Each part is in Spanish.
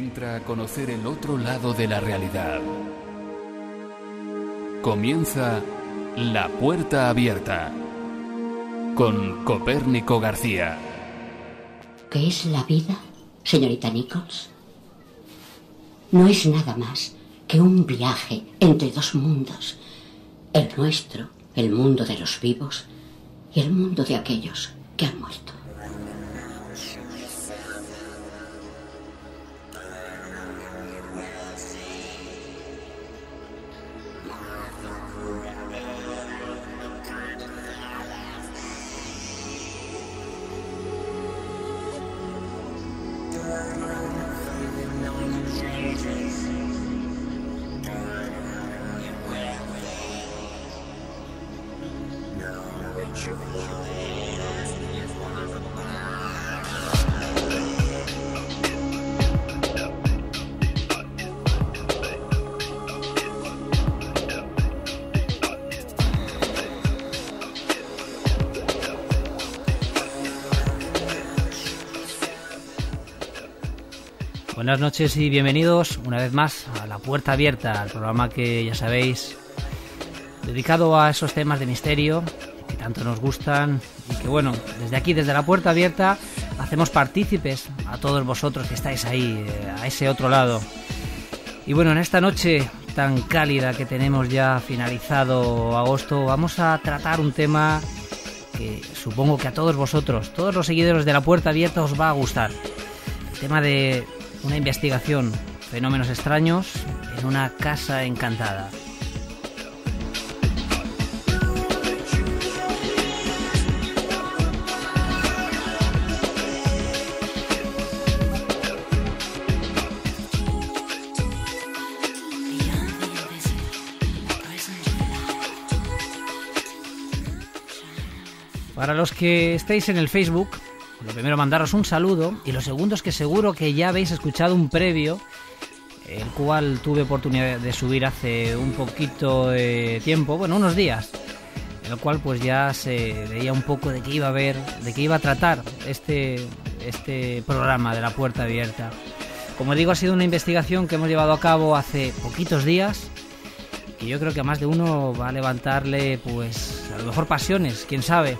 Entra a conocer el otro lado de la realidad. Comienza La Puerta Abierta con Copérnico García. ¿Qué es la vida, señorita Nichols? No es nada más que un viaje entre dos mundos. El nuestro, el mundo de los vivos, y el mundo de aquellos que han muerto. Buenas noches y bienvenidos una vez más a La Puerta Abierta, el programa que ya sabéis, dedicado a esos temas de misterio que tanto nos gustan y que bueno, desde aquí, desde La Puerta Abierta, hacemos partícipes a todos vosotros que estáis ahí, eh, a ese otro lado. Y bueno, en esta noche tan cálida que tenemos ya finalizado agosto, vamos a tratar un tema que supongo que a todos vosotros, todos los seguidores de La Puerta Abierta os va a gustar. El tema de una investigación, fenómenos extraños en una casa encantada. Para los que estéis en el Facebook, lo primero mandaros un saludo y lo segundo es que seguro que ya habéis escuchado un previo, el cual tuve oportunidad de subir hace un poquito de tiempo, bueno, unos días, en el cual pues ya se veía un poco de qué iba a ver, de qué iba a tratar este, este programa de la puerta abierta. Como digo, ha sido una investigación que hemos llevado a cabo hace poquitos días y yo creo que a más de uno va a levantarle pues a lo mejor pasiones, quién sabe.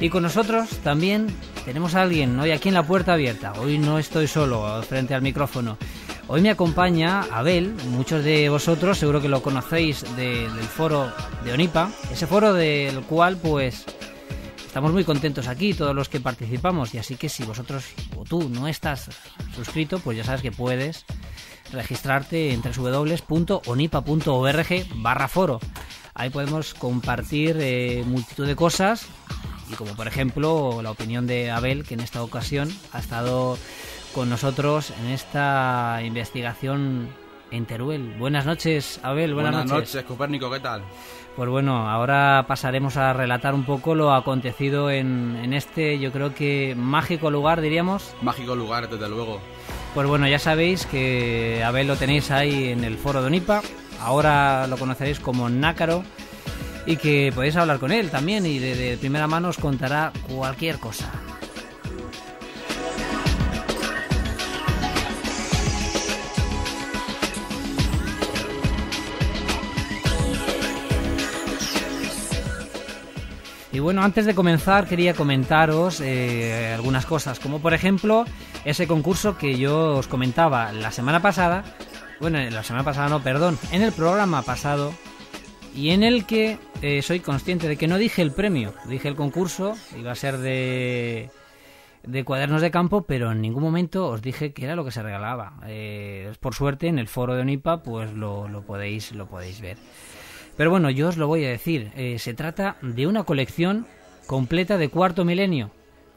Y con nosotros también tenemos a alguien hoy aquí en la puerta abierta. Hoy no estoy solo frente al micrófono. Hoy me acompaña Abel, muchos de vosotros seguro que lo conocéis del foro de Onipa, ese foro del cual pues estamos muy contentos aquí, todos los que participamos, y así que si vosotros o tú no estás suscrito, pues ya sabes que puedes registrarte en www.onipa.org barra foro. Ahí podemos compartir eh, multitud de cosas y como por ejemplo la opinión de Abel, que en esta ocasión ha estado con nosotros en esta investigación en Teruel. Buenas noches, Abel. Buenas, buenas noches. Copérnico, ¿qué tal? Pues bueno, ahora pasaremos a relatar un poco lo acontecido en, en este, yo creo que mágico lugar, diríamos. Mágico lugar, desde luego. Pues bueno, ya sabéis que Abel lo tenéis ahí en el foro de Onipa. Ahora lo conoceréis como Nácaro y que podéis hablar con él también y de, primera mano os contará cualquier cosa. Y bueno, antes de comenzar quería comentaros eh, algunas cosas, como por ejemplo ese concurso que yo os comentaba la semana pasada, bueno, la semana pasada no, perdón, en el programa pasado, y en el que eh, soy consciente de que no dije el premio, dije el concurso, iba a ser de, de cuadernos de campo, pero en ningún momento os dije que era lo que se regalaba. Eh, por suerte en el foro de Onipa pues lo, lo, podéis, lo podéis ver. Pero bueno, yo os lo voy a decir, eh, se trata de una colección completa de cuarto milenio.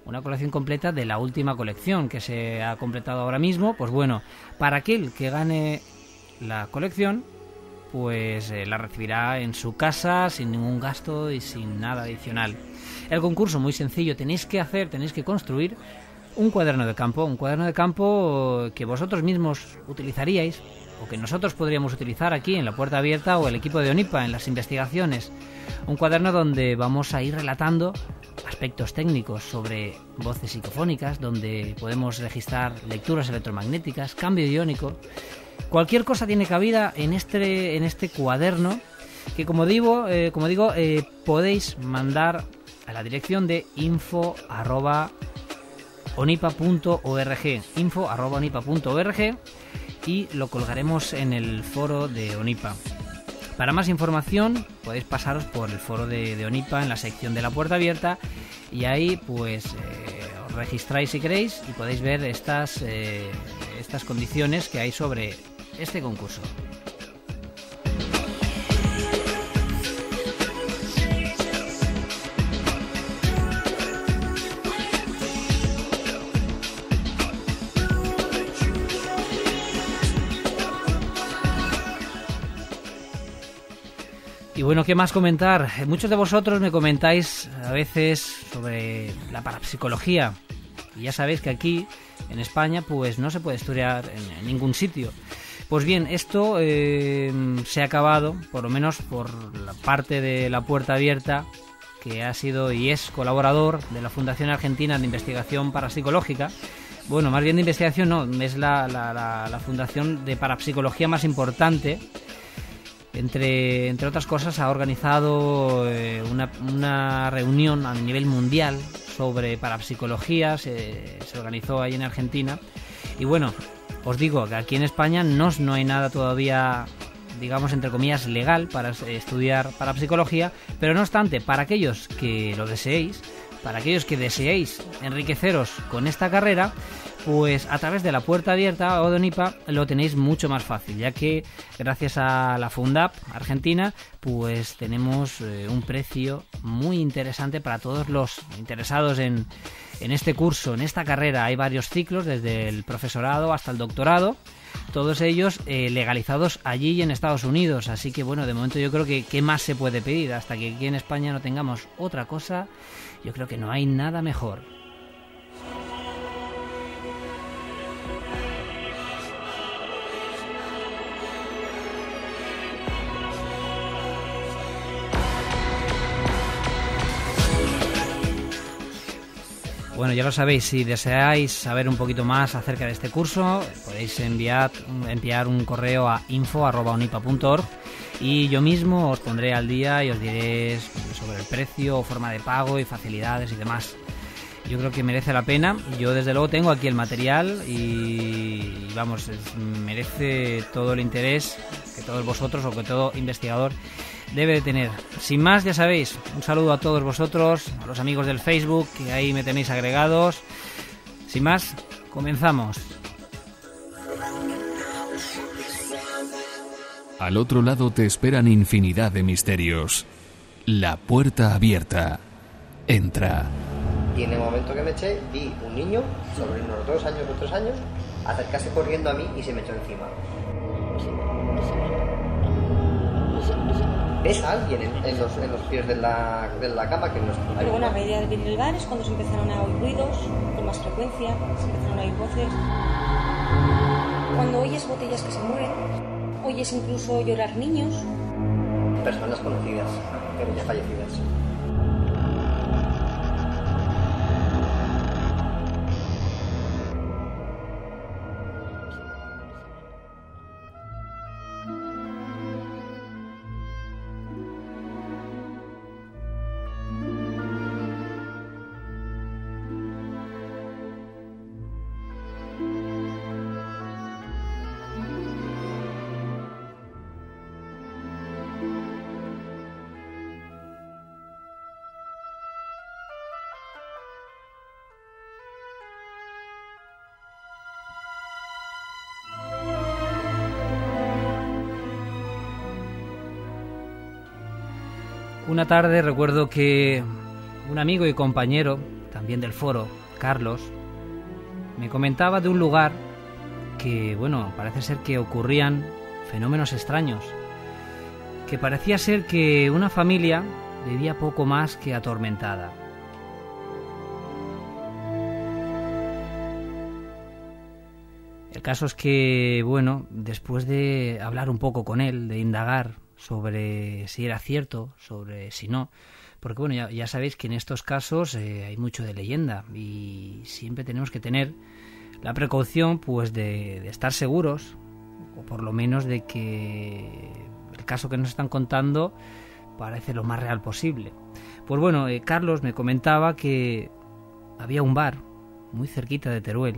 Una colección completa de la última colección que se ha completado ahora mismo. Pues bueno, para aquel que gane la colección, pues eh, la recibirá en su casa sin ningún gasto y sin nada adicional. El concurso muy sencillo, tenéis que hacer, tenéis que construir un cuaderno de campo, un cuaderno de campo que vosotros mismos utilizaríais o que nosotros podríamos utilizar aquí en la puerta abierta o el equipo de ONIPA en las investigaciones. Un cuaderno donde vamos a ir relatando aspectos técnicos sobre voces psicofónicas, donde podemos registrar lecturas electromagnéticas, cambio iónico. Cualquier cosa tiene cabida en este, en este cuaderno que como digo, eh, como digo eh, podéis mandar a la dirección de info onipa.org info y lo colgaremos en el foro de Onipa. Para más información podéis pasaros por el foro de, Onipa en la sección de la puerta abierta y ahí pues eh, registráis si queréis y podéis ver estas, eh, estas condiciones que hay sobre este concurso. Y bueno, ¿qué más comentar? Muchos de vosotros me comentáis a veces sobre la parapsicología. Y ya sabéis que aquí, en España, pues no se puede estudiar en, ningún sitio. Pues bien, esto eh, se ha acabado, por lo menos por la parte de la puerta abierta, que ha sido y es colaborador de la Fundación Argentina de Investigación Parapsicológica. Bueno, más bien de investigación no, es la, la fundación de parapsicología más importante entre, entre otras cosas, ha organizado eh, una, reunión a nivel mundial sobre parapsicología, se, se organizó ahí en Argentina. Y bueno, os digo que aquí en España no, no hay nada todavía digamos entre comillas legal para estudiar parapsicología, pero no obstante, para aquellos que lo deseéis, para aquellos que deseéis enriqueceros con esta carrera, pues a través de la puerta abierta o de ONIPA lo tenéis mucho más fácil, ya que gracias a la Fundap Argentina, pues tenemos eh, un precio muy interesante para todos los interesados en, en este curso, en esta carrera. Hay varios ciclos, desde el profesorado hasta el doctorado todos ellos eh, legalizados allí en Estados Unidos. Así que bueno, de momento yo creo que qué más se puede pedir hasta que aquí en España no tengamos otra cosa. Yo creo que no hay nada mejor. Bueno, ya lo sabéis, si deseáis saber un poquito más acerca de este curso, podéis enviar, enviar un correo a info.onipa.org y yo mismo os pondré al día y os diré sobre el precio, forma de pago y facilidades y demás. Yo creo que merece la pena. Yo desde luego tengo aquí el material y vamos, merece todo el interés que todos vosotros o que todo investigador debe de tener. Sin más, ya sabéis, un saludo a todos vosotros, a los amigos del Facebook, que ahí me tenéis agregados. Sin más, comenzamos. Al otro lado te esperan infinidad de misterios. La puerta abierta. Entra. Y en el momento que me eché, vi un niño, sobre unos dos años o tres años, acercarse corriendo a mí y se me echó encima. Ves a alguien en, los, en los, pies de la, de la cama que no está Pero bueno, a medida de venir el bar es cuando se empezaron a oír ruidos con más frecuencia, se empezaron a oír voces. Cuando oyes botellas que se mueven, oyes incluso llorar niños. Personas conocidas, pero ya fallecidas. Una tarde recuerdo que un amigo y compañero, también del foro, Carlos, me comentaba de un lugar que, bueno, parece ser que ocurrían fenómenos extraños, que parecía ser que una familia vivía poco más que atormentada. El caso es que, bueno, después de hablar un poco con él, de indagar sobre si era cierto, sobre si no. Porque bueno, ya, sabéis que en estos casos eh, hay mucho de leyenda y siempre tenemos que tener la precaución pues de, de estar seguros, o por lo menos de que el caso que nos están contando parece lo más real posible. Pues bueno, eh, Carlos me comentaba que había un bar muy cerquita de Teruel,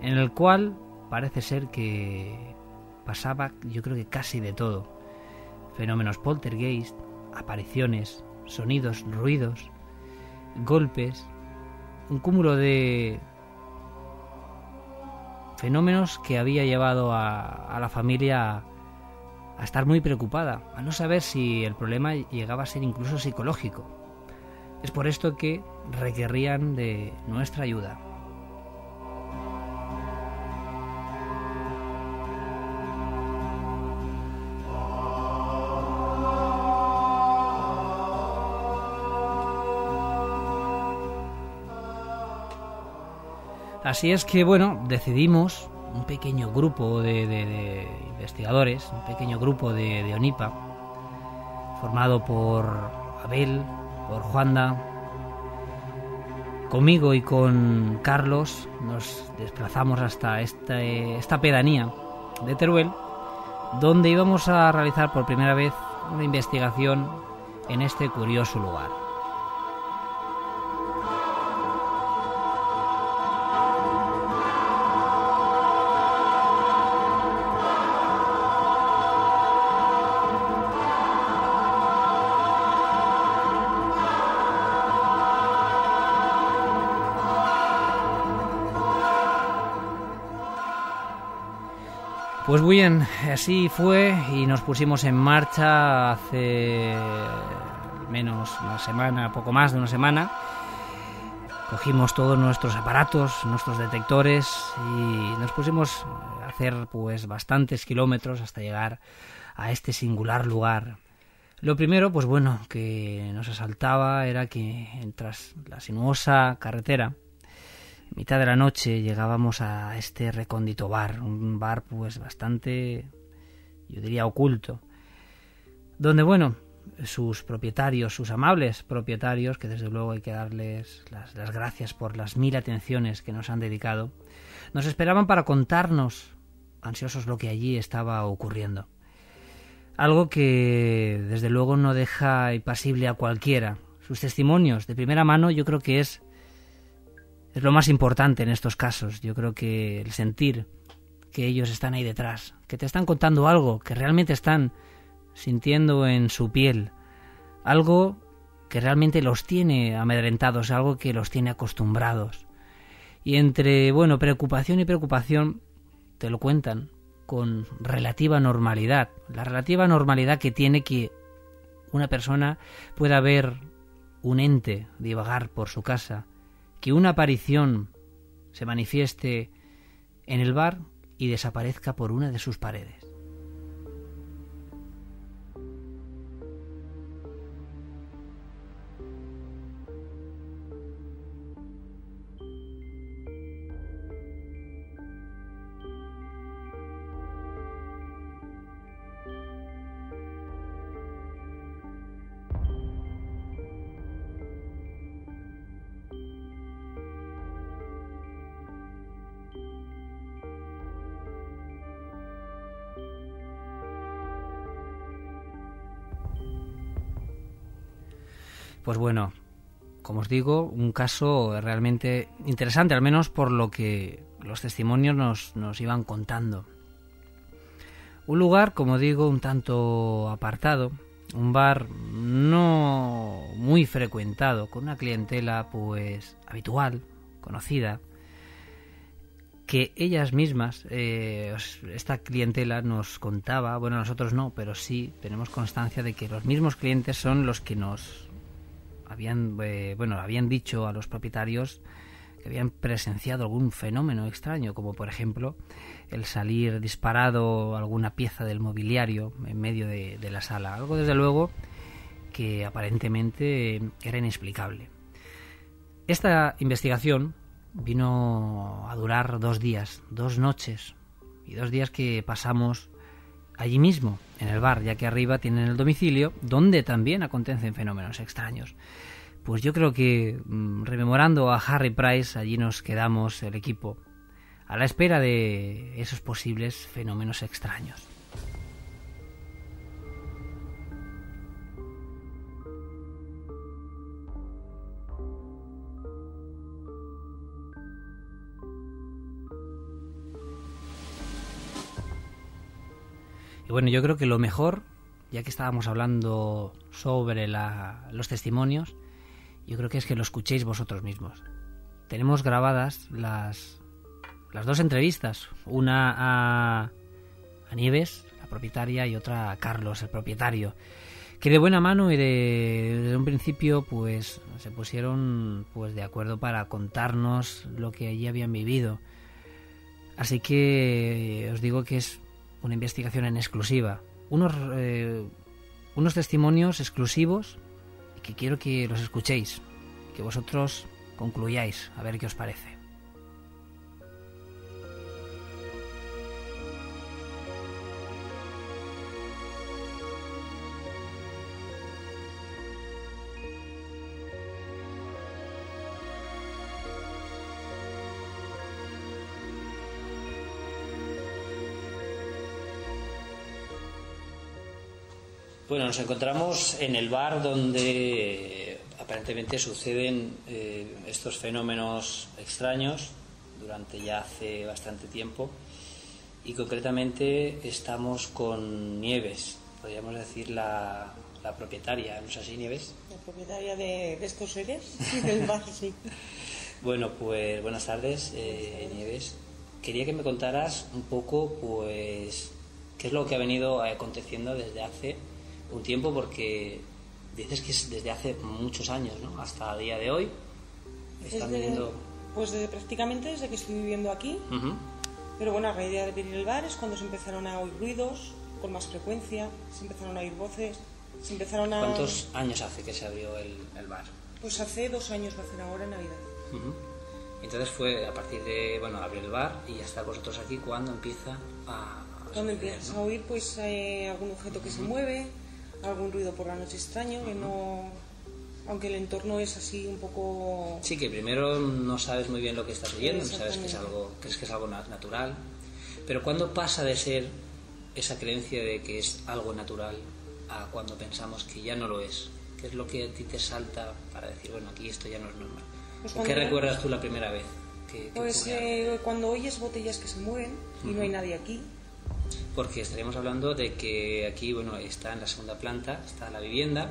en el cual parece ser que pasaba yo creo que casi de todo. Fenómenos poltergeist, apariciones, sonidos, ruidos, golpes, un cúmulo de fenómenos que había llevado a, a la familia a estar muy preocupada, a no saber si el problema llegaba a ser incluso psicológico. Es por esto que requerían de nuestra ayuda. Así es que, bueno, decidimos un pequeño grupo de, investigadores, un pequeño grupo de, ONIPA, formado por Abel, por Juanda, conmigo y con Carlos, nos desplazamos hasta esta, esta pedanía de Teruel, donde íbamos a realizar por primera vez una investigación en este curioso lugar. Pues bien, así fue y nos pusimos en marcha hace menos una semana, poco más de una semana. Cogimos todos nuestros aparatos, nuestros detectores y nos pusimos a hacer pues bastantes kilómetros hasta llegar a este singular lugar. Lo primero, pues bueno, que nos asaltaba era que tras la sinuosa carretera mitad de la noche llegábamos a este recóndito bar, un bar pues bastante, yo diría, oculto, donde, bueno, sus propietarios, sus amables propietarios, que desde luego hay que darles las, las gracias por las mil atenciones que nos han dedicado, nos esperaban para contarnos, ansiosos, lo que allí estaba ocurriendo. Algo que desde luego no deja impasible a cualquiera. Sus testimonios de primera mano yo creo que es es lo más importante en estos casos. Yo creo que el sentir que ellos están ahí detrás, que te están contando algo, que realmente están sintiendo en su piel, algo que realmente los tiene amedrentados, algo que los tiene acostumbrados. Y entre, bueno, preocupación y preocupación, te lo cuentan con relativa normalidad. La relativa normalidad que tiene que una persona pueda ver un ente divagar por su casa, que una aparición se manifieste en el bar y desaparezca por una de sus paredes. Pues bueno, como os digo, un caso realmente interesante, al menos por lo que los testimonios nos, nos iban contando. Un lugar, como digo, un tanto apartado, un bar no muy frecuentado, con una clientela pues habitual, conocida, que ellas mismas, eh, esta clientela nos contaba, bueno, nosotros no, pero sí tenemos constancia de que los mismos clientes son los que nos habían, eh, bueno, habían dicho a los propietarios que habían presenciado algún fenómeno extraño, como por ejemplo el salir disparado alguna pieza del mobiliario en medio de, de la sala. Algo desde luego que aparentemente era inexplicable. Esta investigación vino a durar dos días, dos noches, y dos días que pasamos allí mismo, en el bar, ya que arriba tienen el domicilio, donde también acontecen fenómenos extraños. Pues yo creo que, mm, rememorando a Harry Price, allí nos quedamos el equipo, a la espera de esos posibles fenómenos extraños. Y bueno, yo creo que lo mejor, ya que estábamos hablando sobre la- los testimonios, yo creo que es que lo escuchéis vosotros mismos. Tenemos grabadas las, las dos entrevistas, una a, Nieves, la propietaria, y otra a Carlos, el propietario, que de buena mano y de, desde un principio pues se pusieron pues de acuerdo para contarnos lo que allí habían vivido. Así que os digo que es una investigación en exclusiva, unos, eh, unos testimonios exclusivos que quiero que los escuchéis, que vosotros concluyáis, a ver qué os parece. Bueno, nos encontramos en el bar donde eh, aparentemente suceden eh, estos fenómenos extraños durante ya hace bastante tiempo y concretamente estamos con Nieves, podríamos decir la, la propietaria, ¿no es así Nieves? La propietaria de, de estos seres, sí, del bar, sí. Bueno, pues buenas tardes, eh, Nieves. Quería que me contaras un poco, pues, qué es lo que ha venido aconteciendo desde hace un tiempo, porque dices que es desde hace muchos años, ¿no? Hasta el día de hoy. Están Desde- viniendo. Pues desde, prácticamente desde que estoy viviendo aquí. Pero bueno, a raíz de abrir el bar es cuando se empezaron a oír ruidos con más frecuencia, se empezaron a oír voces, se empezaron a... ¿Cuántos años hace que se abrió el, el bar? Pues hace dos años va a ser ahora en Navidad. Entonces fue a partir de, bueno, abrir el bar y ya está vosotros aquí cuando empieza a... a Cuando empiezas ¿no? a oír pues eh, algún objeto que se mueve, algún ruido por la noche extraño, que no... Aunque el entorno es así un poco... Sí, que primero no sabes muy bien lo que estás oyendo, no sabes que es algo, crees que es algo na- natural. Pero cuando pasa de ser esa creencia de que es algo natural a cuando pensamos que ya no lo es? ¿Qué es lo que a ti te salta para decir, bueno, aquí esto ya no es normal? Pues ¿O cuando- ¿Qué recuerdas tú la primera vez? que, que Pues eh, cuando oyes botellas que se mueven y no hay nadie aquí, Porque estaríamos hablando de que aquí, bueno, está en la segunda planta, está la vivienda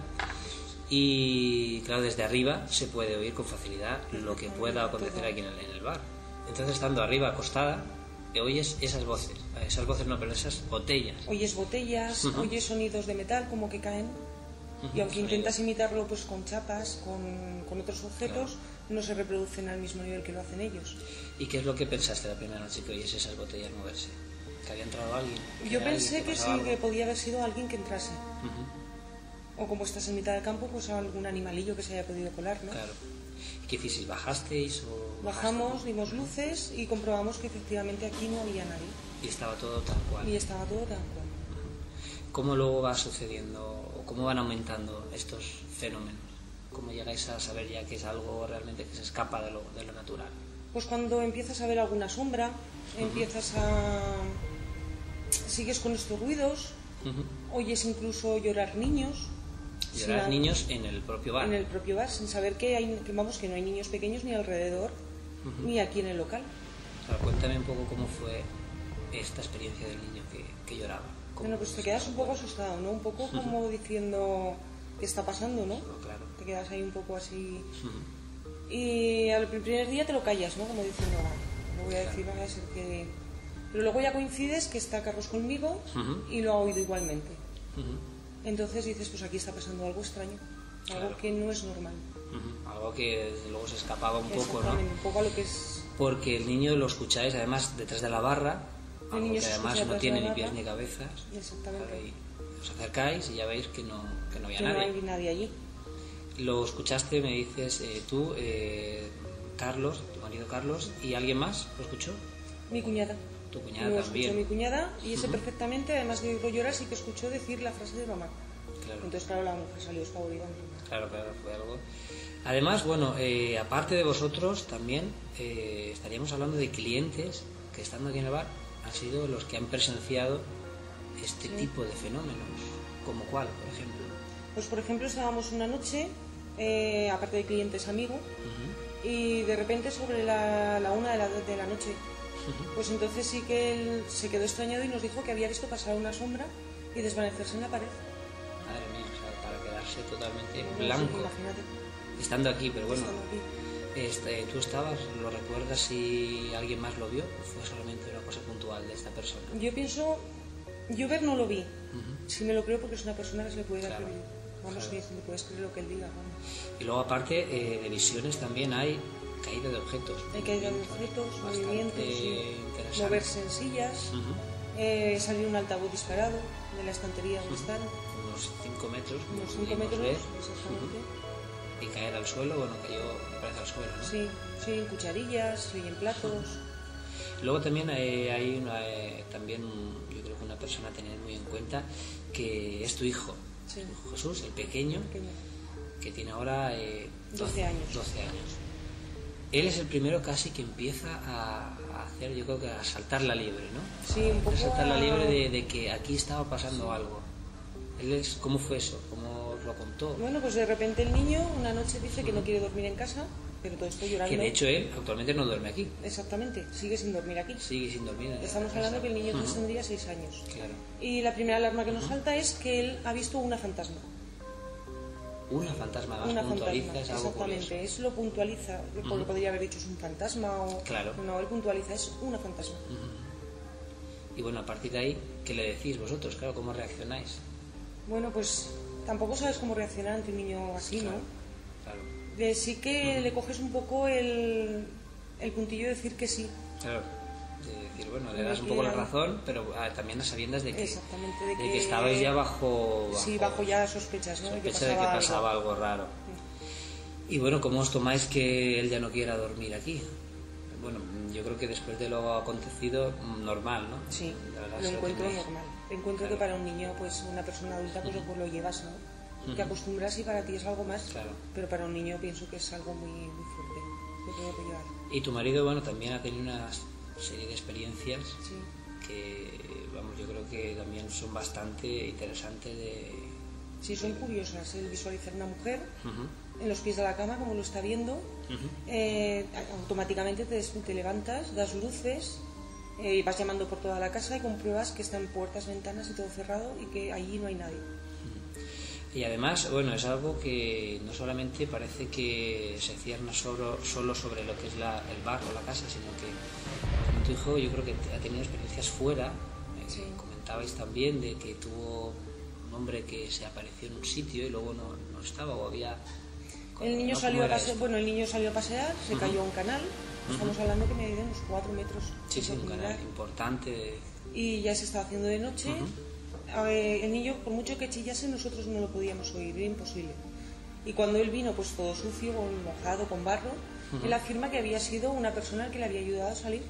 y, claro, desde arriba se puede oír con facilidad lo que pueda acontecer aquí en el, en el bar. Entonces, estando arriba acostada, oyes esas voces, esas voces no, pero esas botellas. oyes botellas, Ujú. oyes sonidos de metal como que caen y aunque sonidos. intentas imitarlo pues con chapas, con, con otros objetos, no se reproducen al mismo nivel que lo hacen ellos. ¿Y qué es lo que pensaste la primera noche que oyes esas botellas moverse? ¿Que había entrado alguien? Yo pensé alguien, que sí, algo? que podía haber sido alguien que entrase. Ujú, O como estás en mitad del campo, pues algún animalillo que se haya podido colar, ¿no? Claro. ¿Y qué hicisteis? ¿Bajasteis o...? Bajamos, dimos luces y comprobamos que efectivamente aquí no había nadie. Y estaba todo tal cual. Y estaba todo tal cual. ¿Cómo luego va sucediendo o cómo van aumentando estos fenómenos? ¿Cómo llegáis a saber ya que es algo realmente que se escapa de lo, de lo natural? Pues cuando empiezas a ver alguna sombra, empiezas a... sigues con estos ruidos, Ujú. oyes incluso llorar niños. Llorar niños en el propio bar. En el propio bar, sin saber que, hay, que, vamos, que no hay niños pequeños ni alrededor, ni aquí en el local. Claro, cuéntame un poco cómo fue esta experiencia del niño que, que lloraba. ¿Cómo Bueno, pues te quedas un poco asustado, ¿no? Un poco como diciendo qué está pasando, ¿no? Claro. Te quedas ahí un poco así. Y al primer día te lo callas, ¿no? Como diciendo, "Ah, no voy a decir nada, es el que... Pero luego ya coincides que está Carlos conmigo y lo ha oído igualmente. Entonces dices, pues aquí está pasando algo extraño, algo Claro. que no es normal. Algo que luego se escapaba un poco, ¿no? Exactamente, un poco a lo que es... Porque el niño lo escucháis además detrás de la barra, El algo niño que además no tiene ni pies ni cabezas. Exactamente. Y os acercáis y ya veis que no, que no había Que no nadie. hay nadie allí. Lo escuchaste, me dices eh, tú, eh, Carlos, tu marido Carlos, y alguien más, ¿lo escuchó? Mi cuñada. Tu cuñada lo también. escuchó mi cuñada y ese perfectamente, además de oírlo llorar, sí que escuchó decir la frase de mamá. Claro. Entonces, claro, la mujer salió espavorida. Claro, claro, fue algo. Además, bueno, eh, aparte de vosotros, también eh, estaríamos hablando de clientes que estando aquí en el bar han sido los que han presenciado este tipo de fenómenos. ¿Como cuál, por ejemplo? Pues, por ejemplo, estábamos una noche, eh, aparte de clientes amigos, y de repente sobre la, la una de la, de la noche, pues entonces sí que él se quedó extrañado y nos dijo que había visto pasar una sombra y desvanecerse en la pared. Madre mía, o sea, para quedarse totalmente No sé, blanco. Imagínate. Estando aquí, pero bueno, estando aquí. este, ¿tú estabas? ¿Lo recuerdas si alguien más lo vio? ¿O fue solamente una cosa puntual de esta persona? Yo pienso, yo ver no lo vi. Sí me lo creo porque es una persona que se le puede dar Claro. Vamos, Claro. puedes creer lo que él diga. vamos. Y luego, aparte eh, de visiones, también hay caída de objetos. Hay caída de objetos, movimientos, sí. moverse en sillas, Ujú. eh, salir un altavoz disparado de la estantería donde están, Unos 5 metros, como unos 5 pudimos metros, ver, exactamente. y caer al suelo, bueno, cayó, me parece, al suelo, ¿no? Sí, sí, en cucharillas, sí, en platos. Luego también eh, hay una, eh, también yo creo que una persona a tener muy en cuenta que es tu hijo, Sí. Jesús, el pequeño, pequeño. que tiene ahora eh, 12 años. 12 años. Él es el primero casi que empieza a, a hacer, yo creo que a saltar la liebre, ¿no? Sí, un A poco. saltar la a- liebre de, de que aquí estaba pasando algo. Él es, ¿Cómo fue eso? ¿Cómo lo contó? Bueno, pues de repente el niño una noche dice que no quiere dormir en casa, pero todo esto llorando. Que de hecho él actualmente no duerme aquí, Exactamente, sigue sin dormir aquí. sigue sin dormir. Estamos hablando que el niño entonces Ujú, tendría 6 años. Claro. Y la primera alarma que nos salta es que él ha visto una fantasma. Una fantasma más Una puntualiza, fantasma, es algo exactamente. curioso. Es lo puntualiza. Porque podría haber dicho es un fantasma o. Claro. No, él puntualiza, es una fantasma. Y bueno, a partir de ahí, ¿qué le decís vosotros? Claro, ¿cómo reaccionáis? Bueno, pues tampoco sabes cómo reaccionar ante un niño así, ¿no? Claro. De sí que le coges un poco el, el puntillo de decir que sí. Claro. De decir, bueno, le das un que- poco la razón, pero ah, también a sabiendas de que, Exactamente, de de que que- estabais ya bajo, Sí, bajo ya sospechas, ¿no? De que sospecha de que pasaba pasaba algo raro. Y bueno, ¿cómo os tomáis que él ya no quiera dormir aquí? Bueno, yo creo que después de lo acontecido, normal, ¿no? Sí, lo encuentro que- normal. Encuentro que para un niño, pues una persona adulta, pues, pues lo llevas, ¿no? Te acostumbras y para ti es algo más. Claro. Pero para un niño pienso que es algo muy, muy fuerte. Lo tengo que llevar. Y tu marido, bueno, también ha tenido una serie de experiencias Sí. que, vamos, yo creo que también son bastante interesantes de... Sí, son curiosas. El visualizar una mujer Ujú, en los pies de la cama, como lo está viendo, ujú. eh, automáticamente te, te levantas, das luces eh, y vas llamando por toda la casa y compruebas que están puertas, ventanas y todo cerrado y que allí no hay nadie. Y además, bueno, es algo que no solamente parece que se cierna solo, solo sobre lo que es la- el bar o la casa, sino que tu hijo yo creo que ha tenido experiencias fuera. eh, Sí. Comentabais también de que tuvo un hombre que se apareció en un sitio y luego no, no estaba o había... El niño, ¿no? salió ¿Cómo a era pase- esto? bueno, el niño salió a pasear, se cayó a un canal. Estamos hablando que me de unos 4 metros Sí, sí, un canal importante. Y ya se estaba haciendo de noche. A ver, el niño, por mucho que chillase, nosotros no lo podíamos oír, era imposible. Y cuando él vino, pues todo sucio, mojado, con barro, él afirma que había sido una persona que le había ayudado a salir.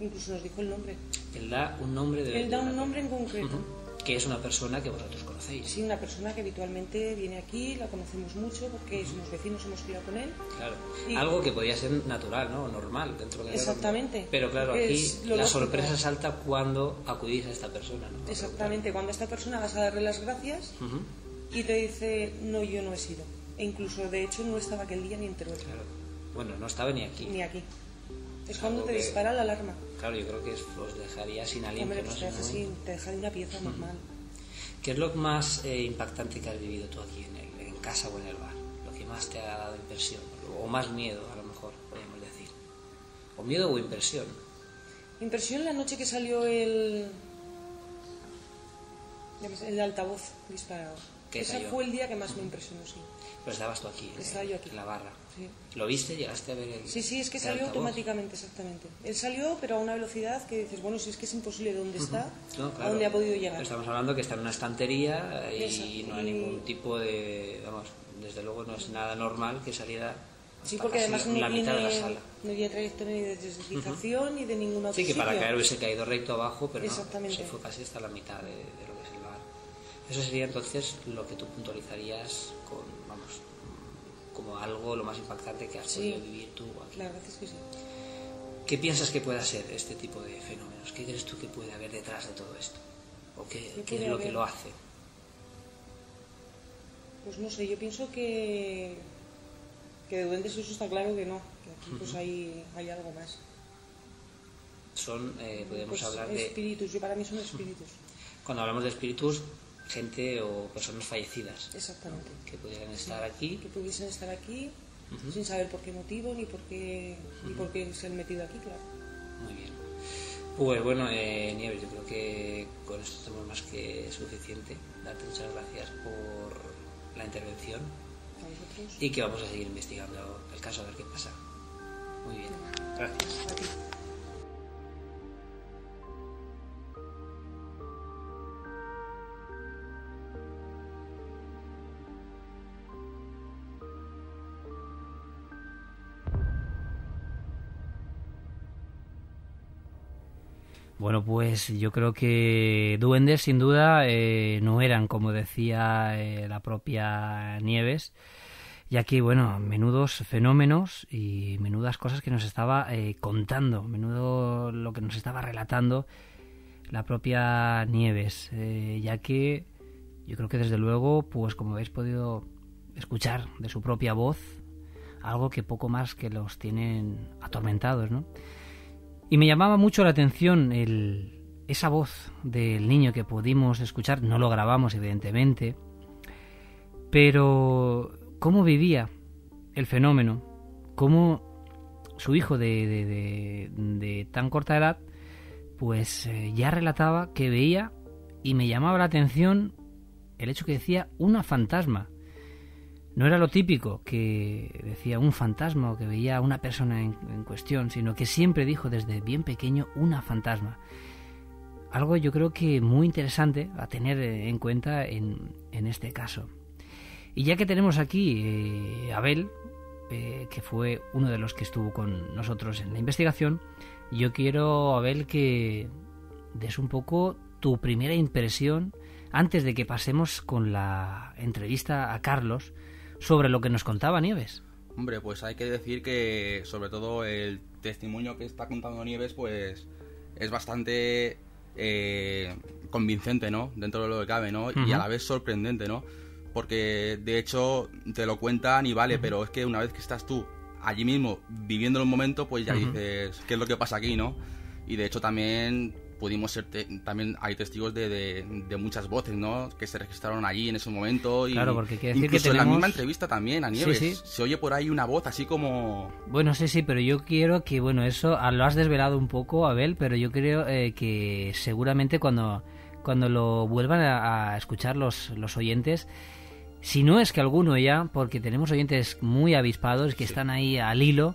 Incluso nos dijo el nombre. Él da un nombre de... Él da un nombre en concreto. Que es una persona que vosotros conocéis. Sí, una persona que habitualmente viene aquí, la conocemos mucho porque somos vecinos, hemos criado con él. Claro. Y- Algo que podía ser natural, ¿no? Normal dentro de la Exactamente. Pero claro, aquí la lógico. sorpresa salta cuando acudís a esta persona, ¿no? Exactamente, cuando a esta persona vas a darle las gracias y te dice, no, yo no he sido. E incluso, de hecho, no estaba aquel día ni enteró Claro. Bueno, no estaba ni aquí. ni aquí. Es cuando te que- dispara la alarma. Claro, yo creo que os dejaría sin aliento, Hombre, ¿no? pues te Ese deja, así, te deja de una pieza normal. ¿Qué es lo más eh, impactante que has vivido tú aquí en, el- en casa o en el bar? Lo que más te ha dado impresión, o más miedo, a lo mejor, podemos decir. O miedo o impresión. Impresión la noche que salió el. el altavoz disparado. Ese fue el día que más me impresionó, sí. Pero estabas tú aquí, Estaba yo aquí. en la barra. Sí. ¿Lo viste? ¿Llegaste a ver el Sí, sí, es que salió altavoz? automáticamente, exactamente. Él salió, pero a una velocidad que dices, bueno, si es que es imposible de dónde está, No, a dónde ha podido llegar. Estamos hablando que está en una estantería y Exacto. no hay ningún tipo de. Vamos, desde luego no es nada normal que saliera Sí, porque además no la mitad de la sala. no tiene trayectoria ni de deslizamización ni de ningún otro Sí, que para caer hubiese caído recto abajo, pero no, Exactamente. se fue casi hasta la mitad de, de lo que es el bar. Eso sería entonces lo que tú puntualizarías como algo lo más impactante que has Sí. podido vivir tú aquí. La verdad es que sí. ¿Qué piensas que pueda ser este tipo de fenómenos? ¿Qué crees tú que puede haber detrás de todo esto? ¿O qué, ¿Qué qué es lo que haber? lo hace? Pues no sé, yo pienso que, que de duendes eso está claro que no, que aquí pues hay, hay algo más. Son, eh, podemos Pues hablar de, espíritus, yo para mí son espíritus, cuando hablamos de espíritus, gente o personas fallecidas exactamente. que pudieran estar aquí. Que pudiesen estar aquí sin saber por qué motivo ni por qué, ni por qué se han metido aquí, claro. Muy bien. Pues bueno, eh, Nieves, yo creo que con esto tenemos más que suficiente. Darte muchas gracias por la intervención A vosotros. y que vamos a seguir investigando el caso a ver qué pasa. Muy bien, gracias. Bueno, pues yo creo que duendes sin duda eh, no eran, como decía eh, la propia Nieves, ya que, bueno, menudos fenómenos y menudas cosas que nos estaba eh, contando, menudo lo que nos estaba relatando la propia Nieves, eh, ya que yo creo que desde luego, pues como habéis podido escuchar de su propia voz, algo que poco más que los tienen atormentados, ¿no? Y me llamaba mucho la atención el, esa voz del niño que pudimos escuchar, no lo grabamos evidentemente, pero cómo vivía el fenómeno, cómo su hijo de, de- tan corta edad, pues eh, ya relataba que veía y me llamaba la atención el hecho que decía una fantasma. No era lo típico que decía un fantasma o que veía a una persona en, en cuestión, sino que siempre dijo desde bien pequeño una fantasma. Algo yo creo que muy interesante a tener en cuenta en, en este caso. Y ya que tenemos aquí eh, Abel, eh, que fue uno de los que estuvo con nosotros en la investigación, yo quiero, Abel, que des un poco tu primera impresión antes de que pasemos con la entrevista a Carlos sobre lo que nos contaba Nieves. Hombre, pues hay que decir que sobre todo el testimonio que está contando Nieves, pues es bastante eh, convincente, ¿no? Dentro de lo que cabe, ¿no? Y a la vez sorprendente, ¿no? Porque de hecho te lo cuentan y vale, pero es que una vez que estás tú allí mismo viviendo el momento, pues ya dices, ¿qué es lo que pasa aquí, no? Y de hecho también pudimos ser, te- también hay testigos de, de- de muchas voces, ¿no? Que se registraron allí en ese momento. Y Claro, porque quiere decir que incluso en la tenemos- misma entrevista también a Nieves sí. se oye por ahí una voz así como... Bueno, sí, sí, pero yo quiero que, bueno, eso ah, lo has desvelado un poco, Abel, pero yo creo eh, que seguramente cuando, cuando lo vuelvan a, a escuchar los, los oyentes, si no es que alguno ya, porque tenemos oyentes muy avispados que están ahí al hilo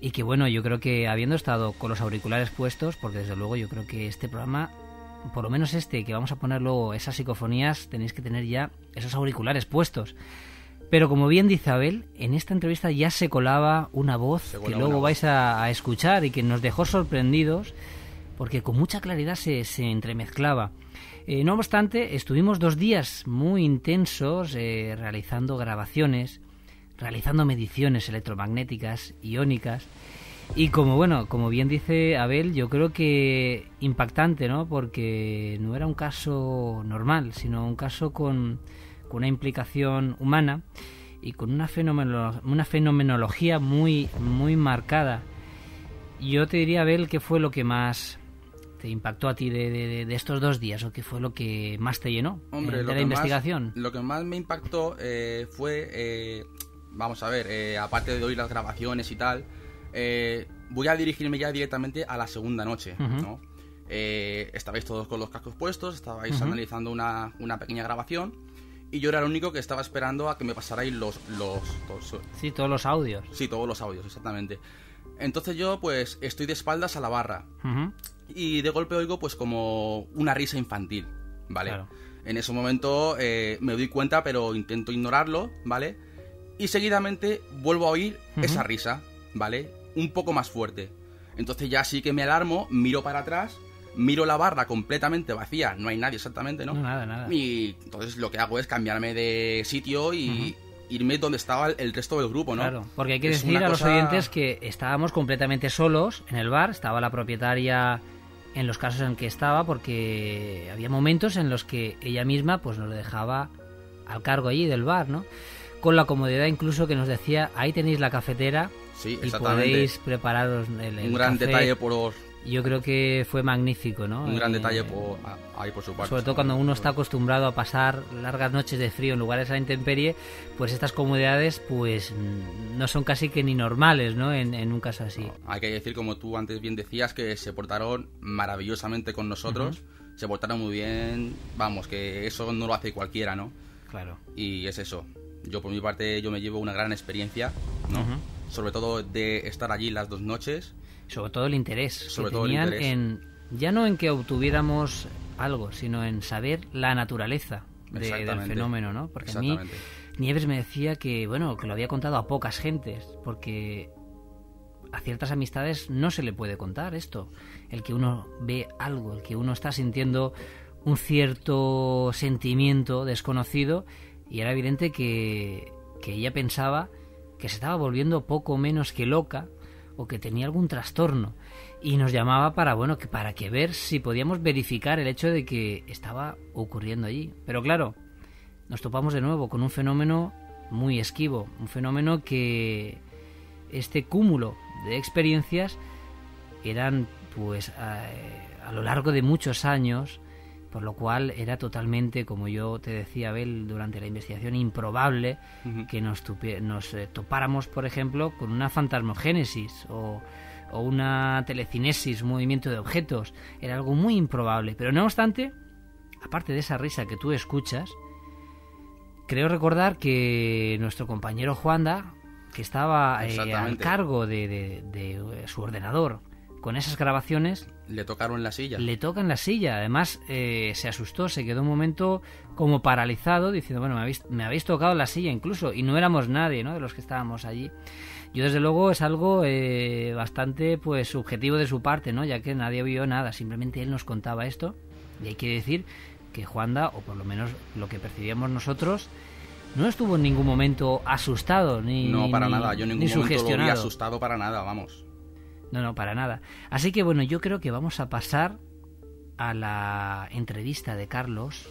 y que, bueno, yo creo que habiendo estado con los auriculares puestos, porque desde luego yo creo que este programa, por lo menos este, que vamos a poner luego esas psicofonías, tenéis que tener ya esos auriculares puestos. Pero como bien dice Abel, en esta entrevista ya se colaba una voz que luego voz. vais a, a escuchar y que nos dejó sorprendidos porque con mucha claridad se, se entremezclaba. Eh, no obstante, estuvimos dos días muy intensos eh, realizando grabaciones, realizando mediciones electromagnéticas, iónicas, y como bueno, como bien dice Abel, yo creo que impactante, ¿no? Porque no era un caso normal, sino un caso con, con una implicación humana y con una, fenomeno- una fenomenología muy, muy marcada. Yo te diría, Abel, ¿qué fue lo que más te impactó a ti de, de- de estos dos días o qué fue lo que más te llenó Hombre, eh, de la investigación? Más, lo que más me impactó eh, fue, eh, vamos a ver, eh, aparte de oír las grabaciones y tal, eh, voy a dirigirme ya directamente a la segunda noche. Eh, estabais todos con los cascos puestos, estabais analizando una, una pequeña grabación y yo era el único que estaba esperando a que me pasarais los... los, los- Sí, todos los audios. sí, todos los audios, exactamente. Entonces yo pues estoy de espaldas a la barra y de golpe oigo pues como una risa infantil, ¿vale? Claro. En ese momento eh, me doy cuenta, pero intento ignorarlo, ¿vale? Y seguidamente vuelvo a oír esa risa, ¿vale? Un poco más fuerte. Entonces ya sí que me alarmo, miro para atrás, miro la barra completamente vacía, no hay nadie exactamente, ¿no? No, nada, nada. Y entonces lo que hago es cambiarme de sitio y irme donde estaba el resto del grupo, ¿no? Claro, porque hay que Es decir a los cosa- oyentes que estábamos completamente solos en el bar, estaba la propietaria en los casos en que estaba, porque había momentos en los que ella misma pues nos dejaba al cargo allí del bar, ¿no? Con la comodidad incluso que nos decía, ahí tenéis la cafetera Sí, y podéis prepararos el, el un gran café". detalle por Yo creo que fue magnífico, ¿no? un gran Eh, detalle por ahí por su parte. sobre todo cuando uno está acostumbrado a pasar largas noches de frío en lugares a la intemperie, pues estas comodidades pues no son casi que ni normales, ¿no? En, en un caso así. Hay que decir, como tú antes bien decías, que se portaron maravillosamente con nosotros. Se portaron muy bien. Vamos, que eso no lo hace cualquiera, ¿no? Claro. Y es eso. Yo, por mi parte, yo me llevo una gran experiencia, ¿no? Sobre todo de estar allí las dos noches. Sobre todo el interés Sobre que todo el interés. en ya no en que obtuviéramos algo, sino en saber la naturaleza de- del fenómeno, ¿no? Porque a mí. Nieves me decía que, bueno, que lo había contado a pocas gentes, porque a ciertas amistades no se le puede contar esto. El que uno ve algo, el que uno está sintiendo un cierto sentimiento desconocido y era evidente que, que ella pensaba que se estaba volviendo poco menos que loca o que tenía algún trastorno. Y nos llamaba para bueno que para que ver si podíamos verificar el hecho de que estaba ocurriendo allí. Pero claro nos topamos de nuevo con un fenómeno muy esquivo, un fenómeno que este cúmulo de experiencias eran pues a, a lo largo de muchos años, por lo cual era totalmente, como yo te decía, Abel, durante la investigación, improbable que nos, eh, topáramos, por ejemplo, con una fantasmogénesis o, o una telecinesis, un movimiento de objetos. Era algo muy improbable, pero no obstante, aparte de esa risa que tú escuchas, creo recordar que nuestro compañero Juanda, que estaba eh, al cargo de, de- de, su ordenador con esas grabaciones, Le tocaron la silla. le toca en la silla. Además, eh, se asustó, se quedó un momento como paralizado, diciendo, bueno, me habéis, me habéis tocado la silla incluso, y no éramos nadie, ¿no? De los que estábamos allí. Yo, desde luego, es algo eh, bastante, pues, subjetivo de su parte, ¿no? Ya que nadie vio nada, simplemente él nos contaba esto, y hay que decir que Juanda, o por lo menos lo que percibíamos nosotros, no estuvo en ningún momento asustado, ni No, para ni- nada. Yo en ni ningún momento lo vi asustado para nada, vamos. No, no, para nada. Así que bueno, yo creo que vamos a pasar a la entrevista de Carlos,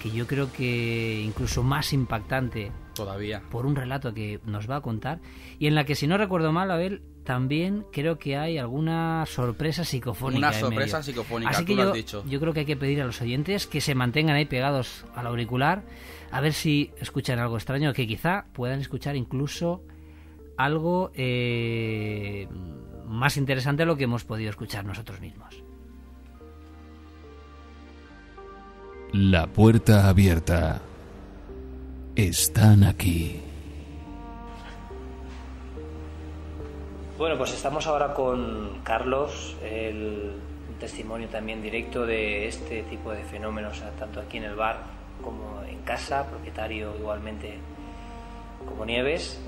que yo creo que incluso más impactante Todavía. por un relato que nos va a contar, y en la que si no recuerdo mal, Abel, también creo que hay alguna sorpresa psicofónica. Una sorpresa medio. psicofónica, Así tú que lo yo, has dicho. yo creo que hay que pedir a los oyentes que se mantengan ahí pegados al auricular, a ver si escuchan algo extraño, que quizá puedan escuchar incluso algo eh, más interesante de lo que hemos podido escuchar nosotros mismos. La puerta abierta. Están aquí. Bueno, pues estamos ahora con Carlos, el un testimonio también directo de este tipo de fenómenos, tanto aquí en el bar como en casa, propietario igualmente como Nieves.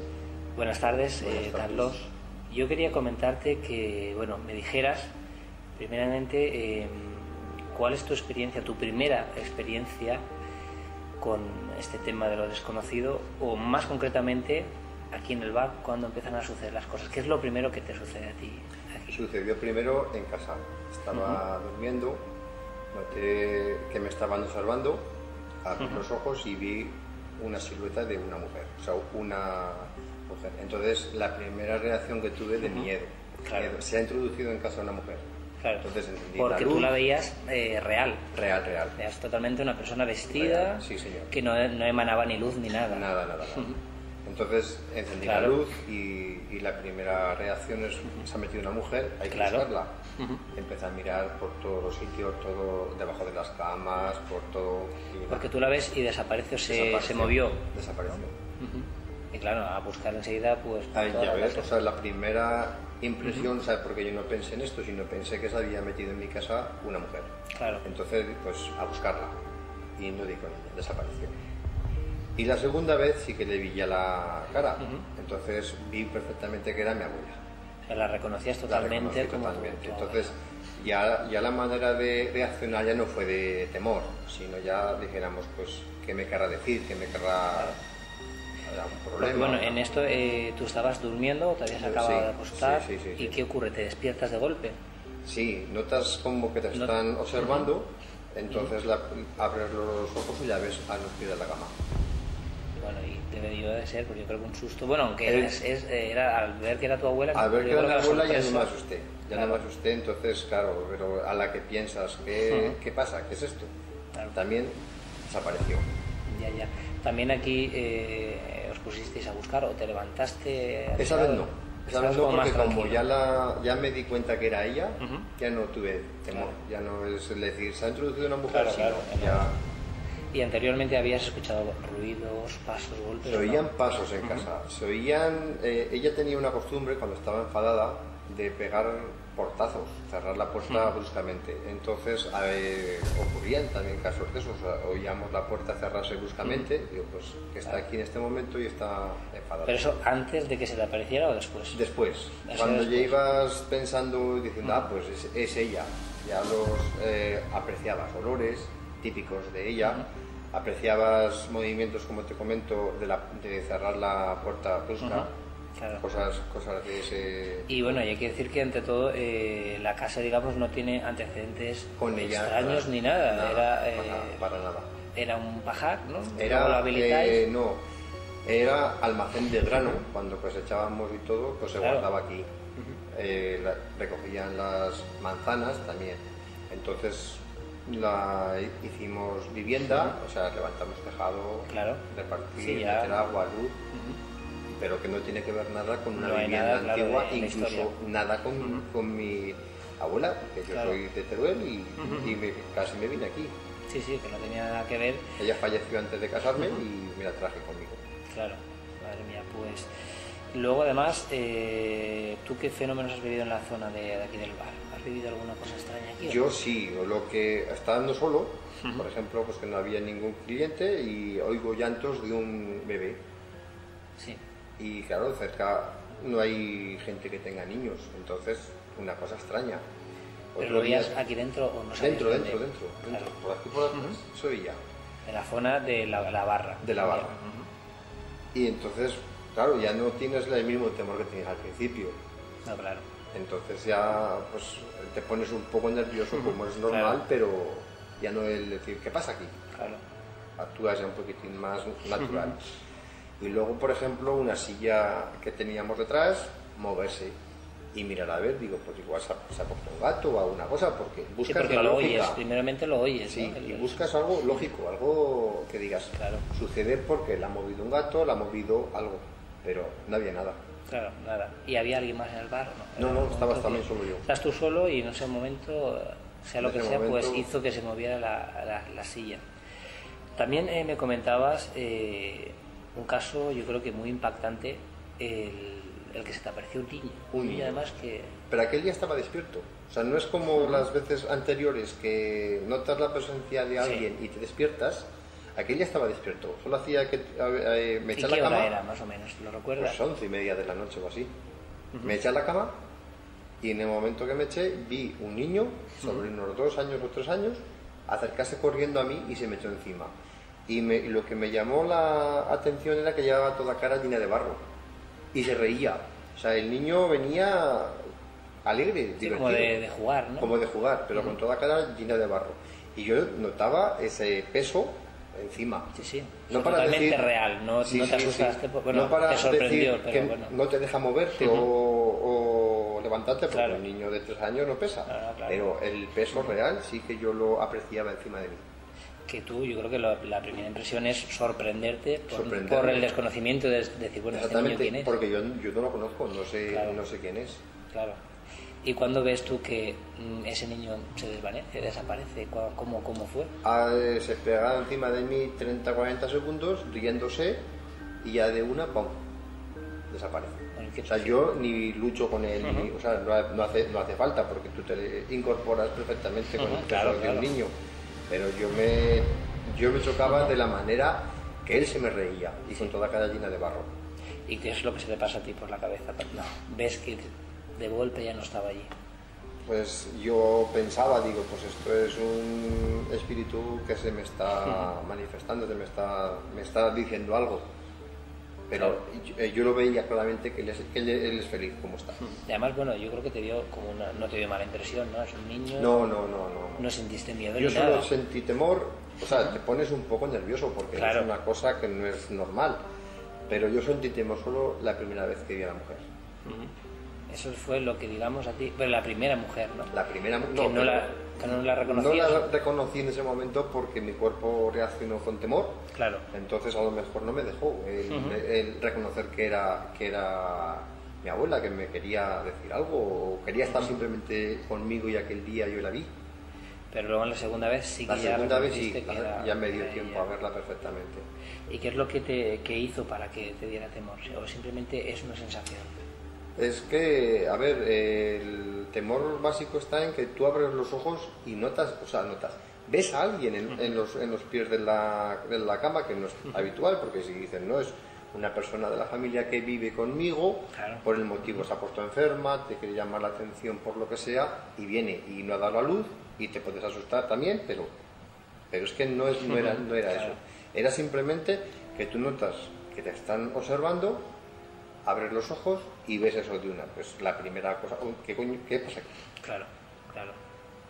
Buenas tardes, eh, Carlos. Yo quería comentarte que, bueno, me dijeras, primeramente, eh, cuál es tu experiencia, tu primera experiencia con este tema de lo desconocido, o más concretamente, aquí en el bar, cuando empiezan a suceder las cosas. ¿Qué es lo primero que te sucede a ti aquí? Sucedió primero en casa. Estaba durmiendo, noté que me estaban observando, abrí los ojos y vi una silueta de una mujer, o sea, una mujer. Entonces, la primera reacción que tuve de miedo. Claro. miedo. Se ha introducido en casa una mujer. Claro, Entonces porque la tú la veías eh, real. Real, real. Veías totalmente una persona vestida, sí, señor. que no, no emanaba ni luz ni nada. Nada, nada, nada. Entonces encendí Claro. la luz y, y la primera reacción es, se ha metido una mujer, hay que Claro. buscarla. Empecé a mirar por todos los sitios, todo debajo de las camas, por todo. Porque tú la ves y desapareció, se, desapareció. se movió. Desapareció. Y claro, a buscar enseguida, pues. ya la ves, o sea, la primera impresión, ¿sabes? Porque yo no pensé en esto, sino pensé que se había metido en mi casa una mujer. Claro. Entonces, pues a buscarla. Y no di con ella, desapareció. Y la segunda vez sí que le vi ya la cara. Entonces vi perfectamente que era mi abuela. O sea, la reconocías La totalmente reconocí como totalmente. Entonces ya, ya la manera de reaccionar ya no fue de temor, sino ya dijéramos, pues, ¿qué me querrá decir? ¿Qué me querrá... ¿Habrá un Porque, problema? bueno, en esto eh, tú estabas durmiendo, te habías acabado sí, de acostar. sí, sí, ¿Y qué ocurre? ¿Te despiertas de golpe? Sí, notas como que te están observando, entonces la- abres los ojos y ya ves a los pies de la cama. Bueno, y debió de ser, porque yo creo que un susto. Bueno, aunque El- es, es- eh, era al ver que era tu abuela. Al ver que era la la abuela ya no me asusté, ya Claro. no me asusté, entonces claro, pero a la que piensas, ¿qué, Ujú. ¿qué pasa? ¿Qué es esto? Claro. También desapareció. Ya, ya. También aquí eh, pusisteis a buscar o te levantaste. Esa vez no, esa vez no porque como ya, la, ya me di cuenta que era ella, Ujú. ya no tuve temor, Claro. ya no es el decir, se ha introducido una mujer, Claro, claro, ya Y anteriormente habías escuchado ruidos, pasos, golpes. se ¿o no? oían pasos en casa, se oían, eh, ella tenía una costumbre cuando estaba enfadada de pegar portazos, cerrar la puerta bruscamente, entonces eh, ocurrían también casos de esos, oíamos la puerta cerrarse bruscamente, digo, pues que está aquí en este momento y está enfadada. Pero eso antes de que se te apareciera o después. Después, cuando ya después. ibas pensando, diciendo, ah, pues es, es ella, ya los eh, apreciabas olores típicos de ella, apreciabas movimientos, como te comento, de, la, de cerrar la puerta brusca, Ujú, claro. cosas, cosas de ese... Y bueno, y hay que decir que ante todo eh, la casa, digamos, no tiene antecedentes con ella. extraños para- ni nada. nada, era, eh, para, nada. era un pajar, ¿no? Lo Era, habilitáis. eh, no, era almacén de grano, cuando cosechábamos y todo, pues se Claro. guardaba aquí. Eh, la- recogían las manzanas también. Entonces la hicimos vivienda, o sea, levantamos tejado, Claro. repartir, Sí, ya. meter agua, luz, pero que no tiene que ver nada con una No vivienda nada, antigua, incluso nada con, con mi abuela, que yo Claro. soy de Teruel y, y me- casi me vine aquí. Sí, sí, que no tenía nada que ver. Ella falleció antes de casarme y me la traje conmigo. Claro, madre mía, pues. Luego, además, eh, ¿tú qué fenómenos has vivido en la zona de, de aquí del bar? ¿Has vivido alguna cosa extraña aquí? Yo sí, lo que estando solo, por ejemplo, pues que no había ningún cliente y oigo llantos de un bebé. Sí. Y claro, cerca no hay gente que tenga niños, entonces una cosa extraña. ¿Pero lo veías día- aquí dentro o no Dentro, dentro, dentro, dentro. Claro. Por aquí por atrás soy ya, En la zona de la, la barra. de la barra. Y entonces, claro, ya no tienes el mismo temor que tenías al principio. No, claro. Entonces ya pues te pones un poco nervioso como es normal, Claro. pero ya no el decir, ¿qué pasa aquí? Claro. actúas ya un poquitín más natural. Y luego, por ejemplo, una silla que teníamos detrás, moverse y mirar a ver, digo, pues igual se ha, se ha puesto un gato o alguna cosa, porque Sí, buscas porque la lo lógica. oyes, primeramente lo oyes. Sí, ¿no? El- y buscas algo lógico, algo que digas, Claro. sucede porque la ha movido un gato, la ha movido algo, pero no había nada. Claro, nada. ¿Y había alguien más en el bar no? No, no, estabas también solo yo. Estás tú solo y en ese momento, sea lo En que sea, pues hizo que se moviera la, la- la silla. También eh, me comentabas eh, un caso, yo creo que muy impactante, el, el que se te apareció un niño. Un niño además que... Pero aquel día estaba despierto. O sea, no es como las veces anteriores que notas la presencia de Sí. alguien y te despiertas. Aquel día estaba despierto. Solo hacía que eh, me ¿Y eché a qué la hora cama. era, más o menos? ¿Lo recuerdas? Pues once y media de la noche o así. Me eché a la cama y en el momento que me eché vi un niño sobre unos dos años o tres años acercarse corriendo a mí y se me echó encima. Y, me- y lo que me llamó la atención era que llevaba toda cara llena de barro y se reía. O sea, el niño venía alegre, Sí, como divertido, de, de jugar, ¿no? como de jugar, pero con toda cara llena de barro. Y yo notaba ese peso encima. Sí, sí. No para Totalmente decir- real, no, Sí, no te asustaste, bueno, no para te sorprendió, decir pero que bueno. no te deja moverte o, o levantarte porque Claro. un niño de tres años no pesa. Claro, claro. Pero el peso real sí que yo lo apreciaba encima de mí. Que tú, yo creo que lo- la primera impresión es sorprenderte por, el desconocimiento de, de decir, bueno, este niño Exactamente, quién es. porque yo, yo no lo conozco, no sé, Claro. no sé quién es. Claro. ¿Y cuándo ves tú que mm, ese niño se desvanece, desaparece? ¿Cuá- ¿Cómo, cómo fue? Ah, se pegaba encima de mí 30-40 segundos, riéndose, y ya de una, ¡pum! desaparece. Bueno, ¿qué- O sea, yo ni lucho con él, ni- o sea, no, no hace, no hace falta porque tú te incorporas perfectamente con el claro, de claro. un niño. Pero yo me, yo me chocaba de la manera que él se me reía y con toda cara llena de barro. ¿Y qué es lo que se te pasa a ti por la cabeza? No, ves que de golpe ya no estaba allí. Pues yo pensaba, digo, pues esto es un espíritu que se me está manifestando, se me está, me está diciendo algo. Pero yo, eh, yo lo veía claramente que él es, él, él es feliz como está. Y además, bueno, yo creo que te dio como una, no te dio mala impresión, ¿no? Es un niño. No, no, no, no. No sentiste miedo Yo ni solo nada. sentí temor, o sea, te pones un poco nervioso porque Claro. es una cosa que no es normal. Pero yo sentí temor solo la primera vez que vi a la mujer. Eso fue lo que digamos a ti, pero la primera mujer, ¿no? La primera mu- que no, pero- la, que no la No reconocías. la reconocí en ese momento porque mi cuerpo reaccionó con temor. Claro. Entonces a lo mejor no me dejó el, Ujú. el reconocer que era, que era mi abuela, que me quería decir algo, o quería estar simplemente conmigo y aquel día yo la vi. Pero luego en la segunda vez sí que La ya segunda vez sí, que era- ya me dio tiempo a verla perfectamente. ¿Y qué es lo que te que hizo para que te diera temor? ¿O simplemente es una sensación? Es que, a ver, el temor básico está en que tú abres los ojos y notas, o sea, notas, ves a alguien en, en los, en los pies de la, de la cama, que no es habitual, porque si dicen, no, es una persona de la familia que vive conmigo, Claro. por el motivo se ha puesto enferma, te quiere llamar la atención por lo que sea, y viene y no ha dado la luz, y te puedes asustar también, pero, pero es que no, es, no era, no era Claro. eso. Era simplemente que tú notas que te están observando, abres los ojos y ves eso de una. Pues la primera cosa, ¿qué, coño, qué pasa aquí? Claro, claro.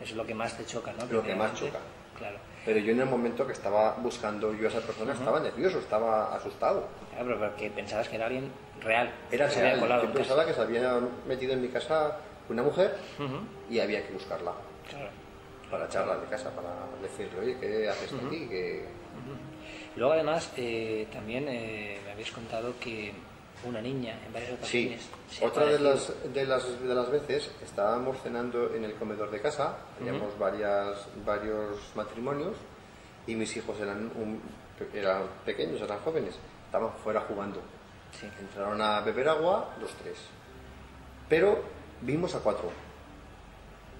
Eso es lo que más te choca, ¿no? Lo que más choca. Claro. Pero yo en el momento que estaba buscando yo a esa persona estaba nervioso, estaba asustado. Claro, pero porque pensabas que era alguien real. Era que había real. colado Yo en casa. pensaba que se había metido en mi casa una mujer Ujú. y había que buscarla Claro. para echarla de casa, para decirle, oye, ¿qué haces aquí? Que... Luego además eh, también eh, me habéis contado que una niña en varias Sí, ocasiones se otra de las, de, las, de las veces estábamos cenando en el comedor de casa, teníamos varias, varios matrimonios y mis hijos eran, un- eran pequeños, eran jóvenes, estaban fuera jugando. Sí. Entraron a beber agua los tres, pero vimos a cuatro.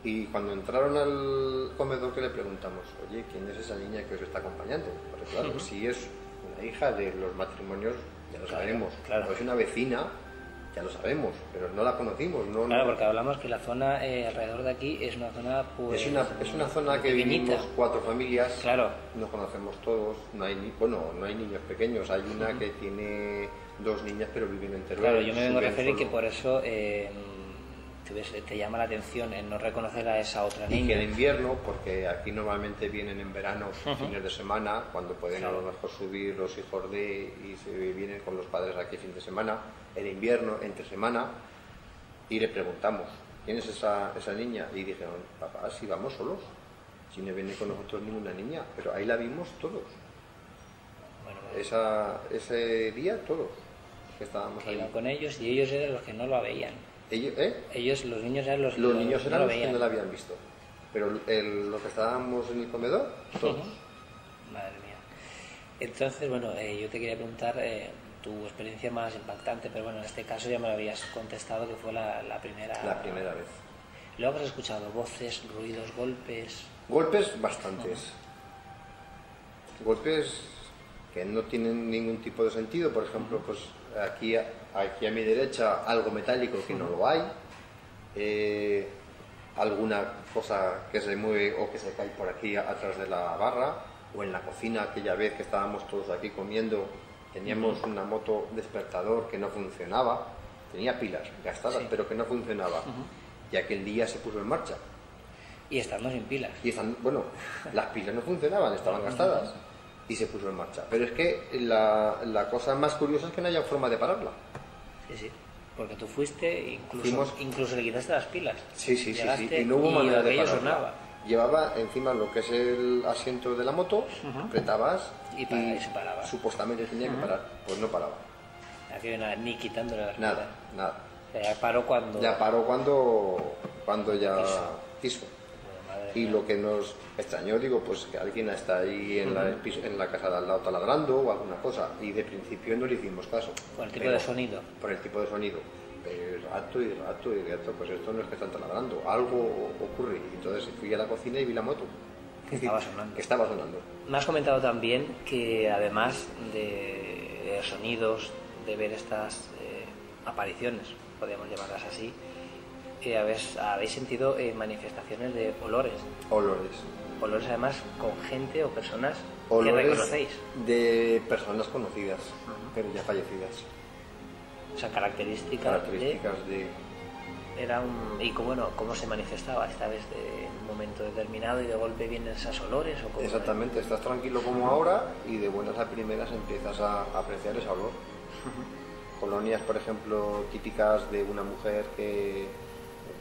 Y cuando entraron al comedor que le preguntamos, oye, ¿quién es esa niña que os está acompañando? Porque claro, si es una hija de los matrimonios, ya lo Claro, sabemos. claro. O es una vecina, ya lo sabemos, pero no la conocimos. No, Claro, no- porque hablamos que la zona eh, alrededor de aquí es una zona pues es, una, es una zona que pequeñita. vivimos cuatro familias, Claro. nos conocemos todos, no hay, ni- bueno, no hay niños pequeños, hay una que tiene dos niñas pero viven en Teruel. Claro, yo me vengo a referir solo. que por eso eh, te, ves- te llama la atención el no reconocer a esa otra Y que niña. en invierno, porque aquí normalmente vienen en verano, fines de semana, cuando pueden a lo mejor subir los hijos de y se vienen con los padres aquí fin de semana, en invierno, entre semana, y le preguntamos, ¿quién es esa, esa niña? Y dijeron, papá, si vamos solos, si no viene con nosotros ninguna niña, pero ahí la vimos todos, Bueno, Esa, ese día todos, que estábamos ahí. con ellos y ellos eran los que no lo veían. Ellos, ¿eh? Ellos, los niños eran los, Los niños eran no los lo que no la habían visto, pero el, los que estábamos en el comedor, todos. Madre mía. Entonces, bueno, eh, yo te quería preguntar eh, tu experiencia más impactante, pero bueno, en este caso ya me lo habías contestado que fue la, la primera. La primera vez. Luego has escuchado voces, ruidos, golpes. Golpes bastantes. Golpes que no tienen ningún tipo de sentido. Por ejemplo, pues aquí, aquí a mi derecha algo metálico que no lo hay. Eh, alguna cosa que se mueve o que se cae por aquí atrás de la barra. O en la cocina, aquella vez que estábamos todos aquí comiendo, teníamos una moto despertador que no funcionaba. Tenía pilas gastadas, Sí. pero que no funcionaba. Y aquel día se puso en marcha. Y estando sin pilas. Y están, bueno, las pilas no funcionaban, estaban gastadas y se puso en marcha. Pero es que la, la cosa más curiosa es que no haya forma de pararla. Sí, sí. Porque tú fuiste, incluso, Fuimos- incluso le quitaste las pilas. Sí, sí, sí, sí. Y no hubo manera de pararla. sonaba. Llevaba encima lo que es el asiento de la moto, apretabas Y para- y se paraba. supuestamente tenía que parar. Pues no paraba. Aquello nada, ni quitándole las Nada, pilas. nada. Ya paró cuando. Ya paró cuando, cuando ya Quiso. quiso. Y lo que nos extrañó, digo, pues que alguien está ahí en, la, en la casa de al lado taladrando o alguna cosa. Y de principio no le hicimos caso. Por el tipo Pero- de sonido. Por el tipo de sonido. Pero rato y rato y rato, pues esto no es que están taladrando, algo ocurre. Entonces fui a la cocina y vi la moto. Que estaba sonando. Que estaba sonando. Me has comentado también que además de, de sonidos, de ver estas eh, apariciones, podríamos llamarlas así, eh, habéis, habéis sentido eh, manifestaciones de olores. Olores. Olores además con gente o personas que reconocéis. de personas conocidas, pero ya fallecidas. O sea, características, Características de... de... Era un... ¿Y bueno, cómo se manifestaba esta vez de, un momento determinado y de golpe vienen esos olores? O cómo Exactamente, estás tranquilo como ahora y de buenas a primeras empiezas a apreciar ese olor. Colonias, por ejemplo, típicas de una mujer que,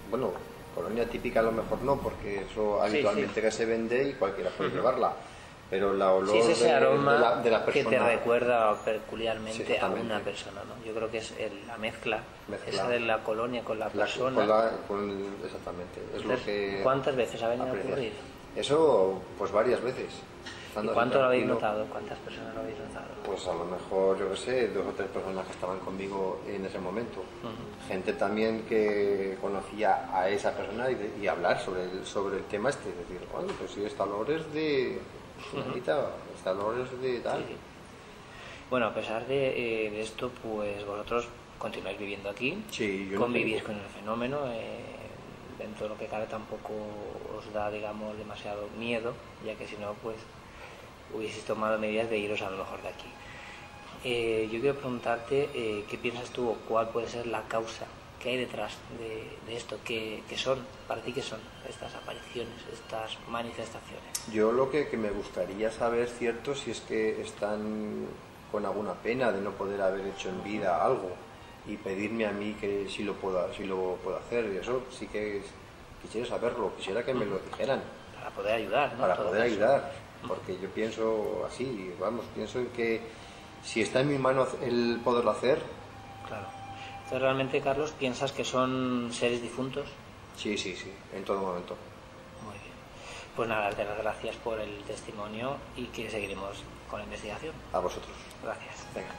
bueno, colonia típica a lo mejor no, porque eso habitualmente sí. que se vende y cualquiera puede llevarla. Pero la olor Sí, es ese de, aroma de la, de la que te persona. recuerda peculiarmente a una persona, ¿no? Yo creo que es el- la mezcla, Mezcla. esa de la colonia con la la- persona. con la- con- exactamente. Es lo que ¿Cuántas veces ha venido a ocurrir? Eso, pues varias veces. ¿Y Estando cuánto lo habéis notado? ¿Cuántas personas lo habéis notado? Pues a lo mejor, yo qué sé, dos o tres personas que estaban conmigo en ese momento. Gente también que conocía a esa persona y, de- y hablar sobre el, sobre el tema este. Decir, bueno, pues sí, este olor es de fulanita, este olor es de tal. Sí, sí. Bueno, a pesar de, eh, de esto, pues vosotros continuáis viviendo aquí, Sí, yo no convivís con el fenómeno, eh, dentro de lo que cabe tampoco os da, digamos, demasiado miedo, ya que si no, pues hubieseis tomado medidas de iros a lo mejor de aquí. Eh, yo quiero preguntarte eh, qué piensas tú o cuál puede ser la causa que hay detrás de, de esto, ¿Qué, qué son, para ti qué son estas apariciones, estas manifestaciones. Yo lo que, que me gustaría saber, cierto, si es que están con alguna pena de no poder haber hecho en vida algo y pedirme a mí que si lo puedo, si lo puedo hacer. Y eso sí que es- quisiera saberlo, quisiera que me lo dijeran Para poder ayudar, ¿no? para Todo poder eso. ayudar. Porque yo pienso así, vamos, pienso en que si está en mi mano el poderlo hacer, Claro. Entonces, realmente, Carlos, ¿piensas que son seres difuntos? sí, sí, sí, en todo momento. Muy bien. Pues nada, darte las gracias por el testimonio y que seguiremos con la investigación. A vosotros. Gracias. Venga.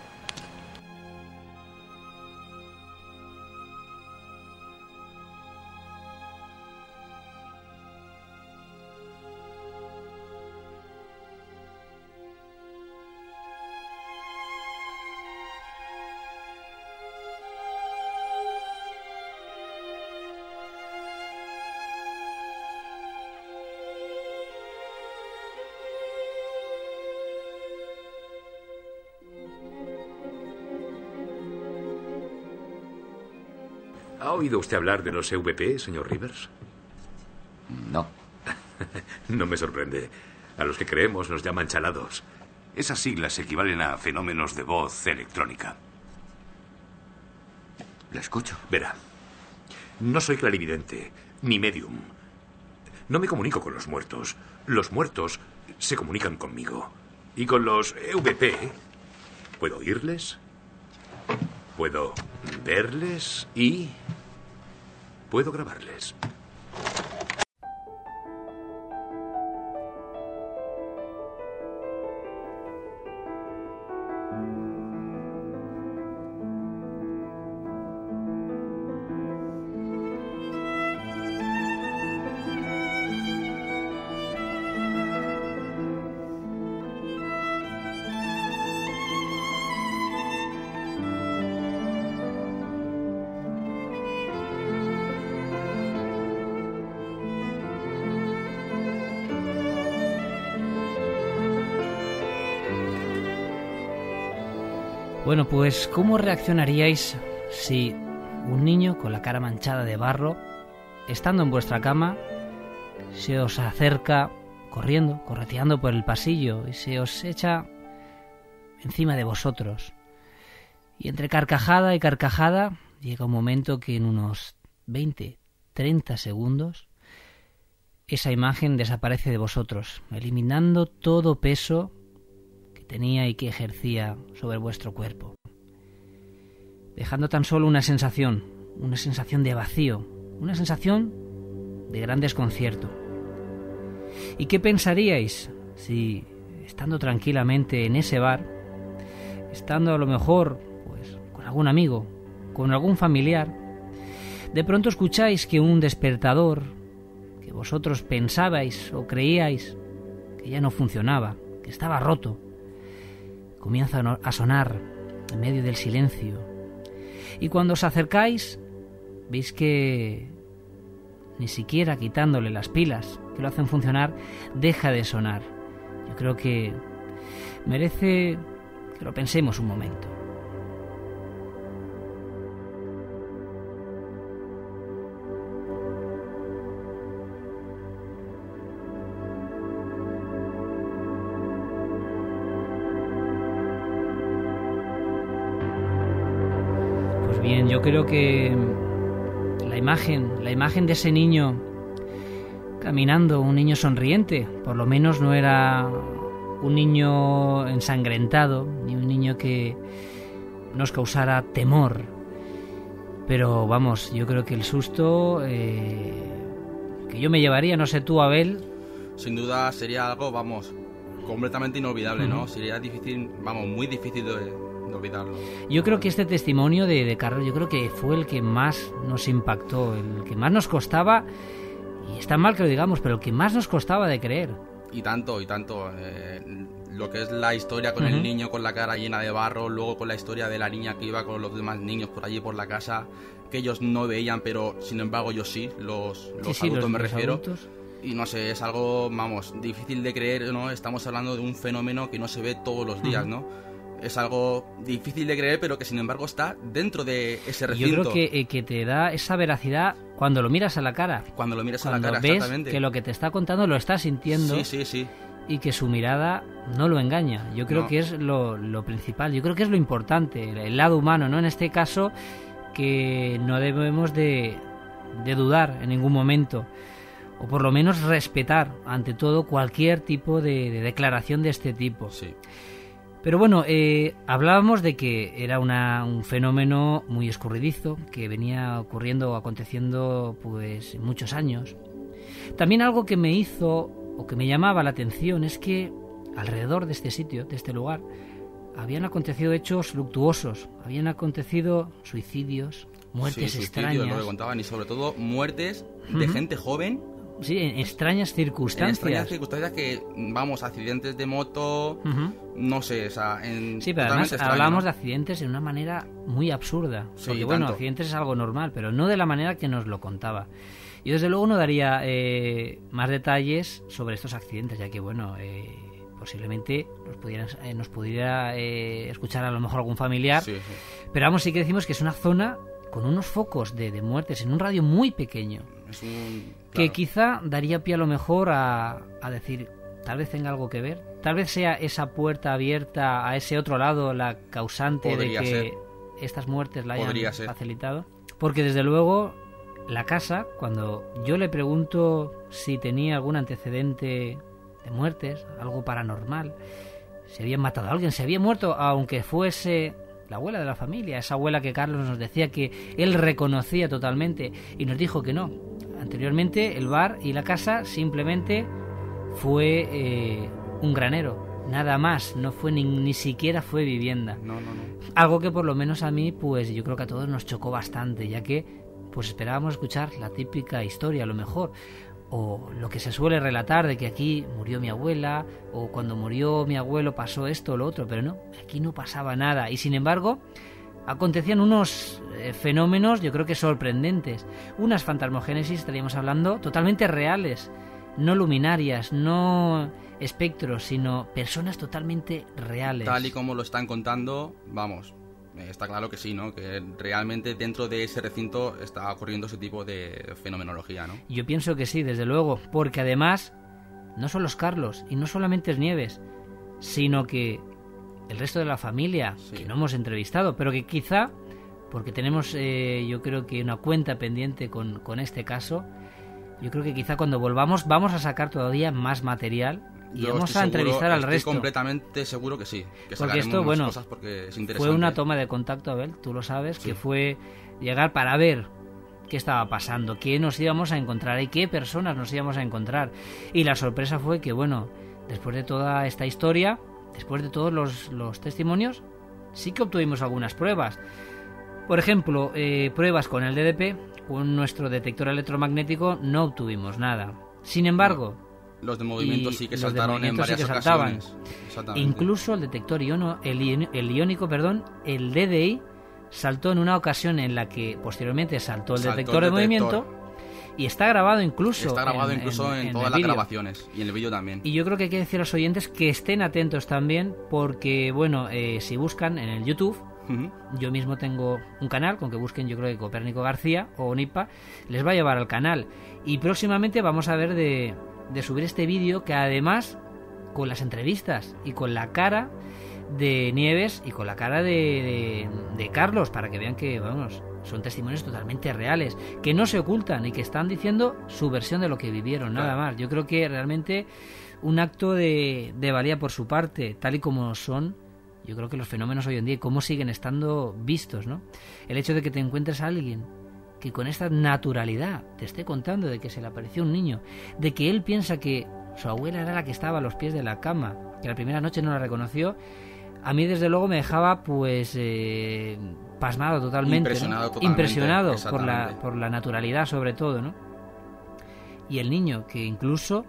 Oído usted hablar de los EVP, señor Rivers? No. No me sorprende. A los que creemos nos llaman chalados. Esas siglas equivalen a fenómenos de voz electrónica. La escucho. Verá, no soy clarividente, ni medium. No me comunico con los muertos. Los muertos se comunican conmigo. Y con los EVP, puedo oírles, puedo verles y puedo grabarles. Pues ¿cómo reaccionaríais si un niño con la cara manchada de barro, estando en vuestra cama, se os acerca corriendo, correteando por el pasillo y se os echa encima de vosotros? Y entre carcajada y carcajada llega un momento que en unos 20, 30 segundos esa imagen desaparece de vosotros, eliminando todo peso que tenía y que ejercía sobre vuestro cuerpo, dejando tan solo una sensación, una sensación de vacío, una sensación de gran desconcierto. ¿Y qué pensaríais si, estando tranquilamente en ese bar, estando a lo mejor pues con algún amigo, con algún familiar, de pronto escucháis que un despertador que vosotros pensabais o creíais que ya no funcionaba, que estaba roto. Comienza a sonar en medio del silencio. Y cuando os acercáis, veis que ni siquiera quitándole las pilas que lo hacen funcionar, deja de sonar. Yo creo que merece que lo pensemos un momento. Creo que la imagen, la imagen de ese niño caminando, un niño sonriente, por lo menos no era un niño ensangrentado, ni un niño que nos causara temor. Pero vamos, yo creo que el susto eh, que yo me llevaría, no sé tú, Abel. Sin duda sería algo, vamos, completamente inolvidable, ¿no? Sería difícil, vamos, muy difícil de, olvidarlo. Yo creo que este testimonio de, de Carlos, yo creo que fue el que más nos impactó, el que más nos costaba, y está mal que lo digamos, pero el que más nos costaba de creer. Y tanto, y tanto. Eh, lo que es la historia con el niño con la cara llena de barro, luego con la historia de la niña que iba con los demás niños por allí por la casa, que ellos no veían, pero sin embargo yo sí, los, los adultos me refiero. Y no sé, es algo, vamos, difícil de creer, ¿no? Estamos hablando de un fenómeno que no se ve todos los días, ¿no? Es algo difícil de creer, pero que sin embargo está dentro de ese recinto. Yo creo que, eh, que te da esa veracidad cuando lo miras a la cara. Cuando lo miras a la cara, ves exactamente. que lo que te está contando lo está sintiendo. Sí, sí, sí. Y que su mirada no lo engaña. Yo creo que es lo, lo, principal, yo creo que es lo importante, el lado humano, ¿no? En este caso, que no debemos de, de dudar en ningún momento o por lo menos respetar ante todo cualquier tipo de, de declaración de este tipo. Sí. Pero bueno, eh, hablábamos de que era una, un fenómeno muy escurridizo, que venía ocurriendo o aconteciendo pues muchos años. También algo que me hizo o que me llamaba la atención es que alrededor de este sitio, de este lugar, habían acontecido hechos luctuosos, habían acontecido suicidios, muertes sí, extrañas. Lo que contaban, y sobre todo muertes de gente joven Sí, en extrañas circunstancias. En extrañas circunstancias que, vamos, accidentes de moto, uh -huh. no sé, o sea, en Sí, pero además extraño, hablamos ¿no? de accidentes de una manera muy absurda. Sí, porque, bueno, tanto. accidentes es algo normal, pero no de la manera que nos lo contaba. Yo, desde luego, no daría eh, más detalles sobre estos accidentes, ya que, bueno, eh, posiblemente nos, pudieran, eh, nos pudiera eh, escuchar a lo mejor algún familiar. Sí, sí. Pero vamos, sí que decimos que es una zona con unos focos de, de muertes en un radio muy pequeño. Es un, que quizá daría pie a lo mejor a, a, decir, tal vez tenga algo que ver, tal vez sea esa puerta abierta a ese otro lado la causante Podría de que ser. estas muertes la hayan Podría ser. facilitado. Porque desde luego la casa, cuando yo le pregunto si tenía algún antecedente de muertes, algo paranormal, se había matado a alguien, se había muerto, aunque fuese la abuela de la familia, esa abuela que Carlos nos decía que él reconocía totalmente y nos dijo que no. Anteriormente el bar y la casa simplemente fue eh, un granero, nada más, no fue ni, ni siquiera fue vivienda. No, no, no. Algo que por lo menos a mí, pues yo creo que a todos nos chocó bastante, ya que pues esperábamos escuchar la típica historia, a lo mejor, o lo que se suele relatar de que aquí murió mi abuela, o cuando murió mi abuelo pasó esto o lo otro, pero no, aquí no pasaba nada. Y sin embargo, acontecían unos eh, fenómenos, yo creo que sorprendentes. Unas fantasmogénesis, estaríamos hablando, totalmente reales, no luminarias, no espectros, sino personas totalmente reales. Tal y como lo están contando, vamos, eh, está claro que sí, ¿no? Que realmente dentro de ese recinto está ocurriendo ese tipo de fenomenología, ¿no? Yo pienso que sí, desde luego, porque además no son los Carlos y no solamente es Nieves, sino que el resto de la familia, Sí. que no hemos entrevistado, pero que quizá, porque tenemos eh, yo creo que una cuenta pendiente con, con este caso, yo creo que quizá cuando volvamos vamos a sacar todavía más material y Yo vamos a seguro- entrevistar al estoy resto. completamente seguro que sí. Que Porque esto, bueno, cosas porque es Fue una toma de contacto, Abel, tú lo sabes, Sí. que fue llegar para ver qué estaba pasando, qué nos íbamos a encontrar y qué personas nos íbamos a encontrar. Y la sorpresa fue que, bueno, después de toda esta historia, después de todos los, los testimonios, sí que obtuvimos algunas pruebas. Por ejemplo, eh, pruebas con el DDP, con nuestro detector electromagnético no obtuvimos nada. Sin embargo, Los de movimiento sí que saltaron en sí varias que ocasiones. Incluso el detector iono, el, el iónico, perdón, el DDI, saltó en una ocasión en la que posteriormente saltó el Saltó detector el de detector. movimiento y está grabado incluso. Está grabado incluso en, todas las grabaciones y en el vídeo también. Y yo creo que hay que decir a los oyentes que estén atentos también, porque, bueno, eh, si buscan en el YouTube, yo mismo tengo un canal, con que busquen yo creo que Copérnico García o Nipa, les va a llevar al canal. Y próximamente vamos a ver de, de subir este vídeo que además, con las entrevistas y con la cara de Nieves y con la cara de, de- de Carlos, para que vean que, vamos, son testimonios totalmente reales, que no se ocultan y que están diciendo su versión de lo que vivieron, nada más. Yo creo que realmente un acto de, de valía por su parte, tal y como son, yo creo que los fenómenos hoy en día y cómo siguen estando vistos, ¿no? El hecho de que te encuentres a alguien que con esta naturalidad te esté contando de que se le apareció un niño, de que él piensa que su abuela era la que estaba a los pies de la cama, que la primera noche no la reconoció, a mí desde luego me dejaba pues eh, pasmado totalmente, ¿no? Impresionado totalmente, impresionado por la por la naturalidad sobre todo, ¿no? Y el niño que incluso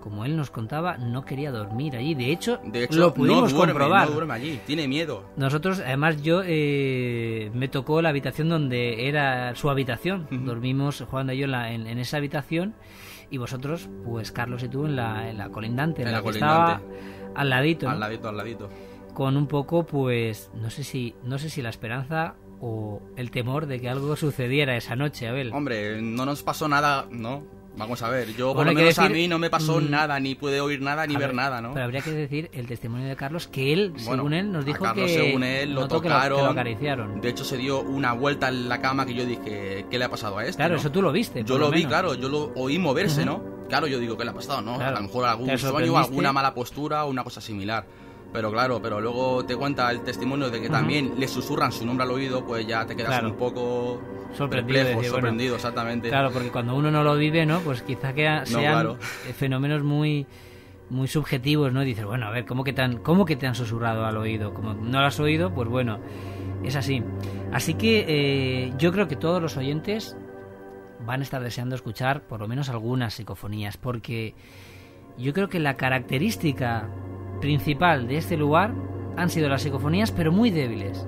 como él nos contaba, no quería dormir allí. De hecho, De hecho, lo pudimos no duerme, comprobar. no duerme allí, tiene miedo. Nosotros, además, yo eh, me tocó la habitación donde era su habitación. Dormimos jugando yo en, la- en- en esa habitación y vosotros, pues Carlos y tú en la, en la colindante, en, la, que estaba al ladito, ¿no? Al ladito, al ladito. Con un poco, pues, no sé si, no sé si la esperanza o el temor de que algo sucediera esa noche, Abel. Hombre, no nos pasó nada, ¿no? Vamos a ver, yo por Bueno, lo menos a decir, mí no me pasó mm, nada, ni pude oír nada, ni A ver ver, nada, ¿no? Pero habría que decir el testimonio de Carlos que él, Bueno, según él, nos a dijo Carlos, que según él, lo notó que lo- lo, tocaron. acariciaron. De hecho, se dio una vuelta en la cama que yo dije, ¿qué le ha pasado a este? Claro, no? eso tú lo viste. Yo por lo vi, claro, yo lo oí moverse, Ujú. ¿no? Claro, yo digo, ¿qué le ha pasado? No, Claro. a lo mejor algún sueño, alguna mala postura o una cosa similar. Pero claro, pero luego te cuenta el testimonio de que también le susurran su nombre al oído, pues ya te quedas Claro. un poco Sorprendido, perplejo, decir, bueno, sorprendido, exactamente. Claro, porque cuando uno no lo vive, ¿no? Pues quizá que sean claro. eh, fenómenos muy muy subjetivos, ¿no? Y dices, bueno, a ver, ¿cómo que, te han, ¿cómo que te han susurrado al oído? Como no lo has oído, pues bueno, es así. Así que eh, yo creo que todos los oyentes van a estar deseando escuchar por lo menos algunas psicofonías, porque yo creo que la característica principal de este lugar han sido las psicofonías, pero muy débiles.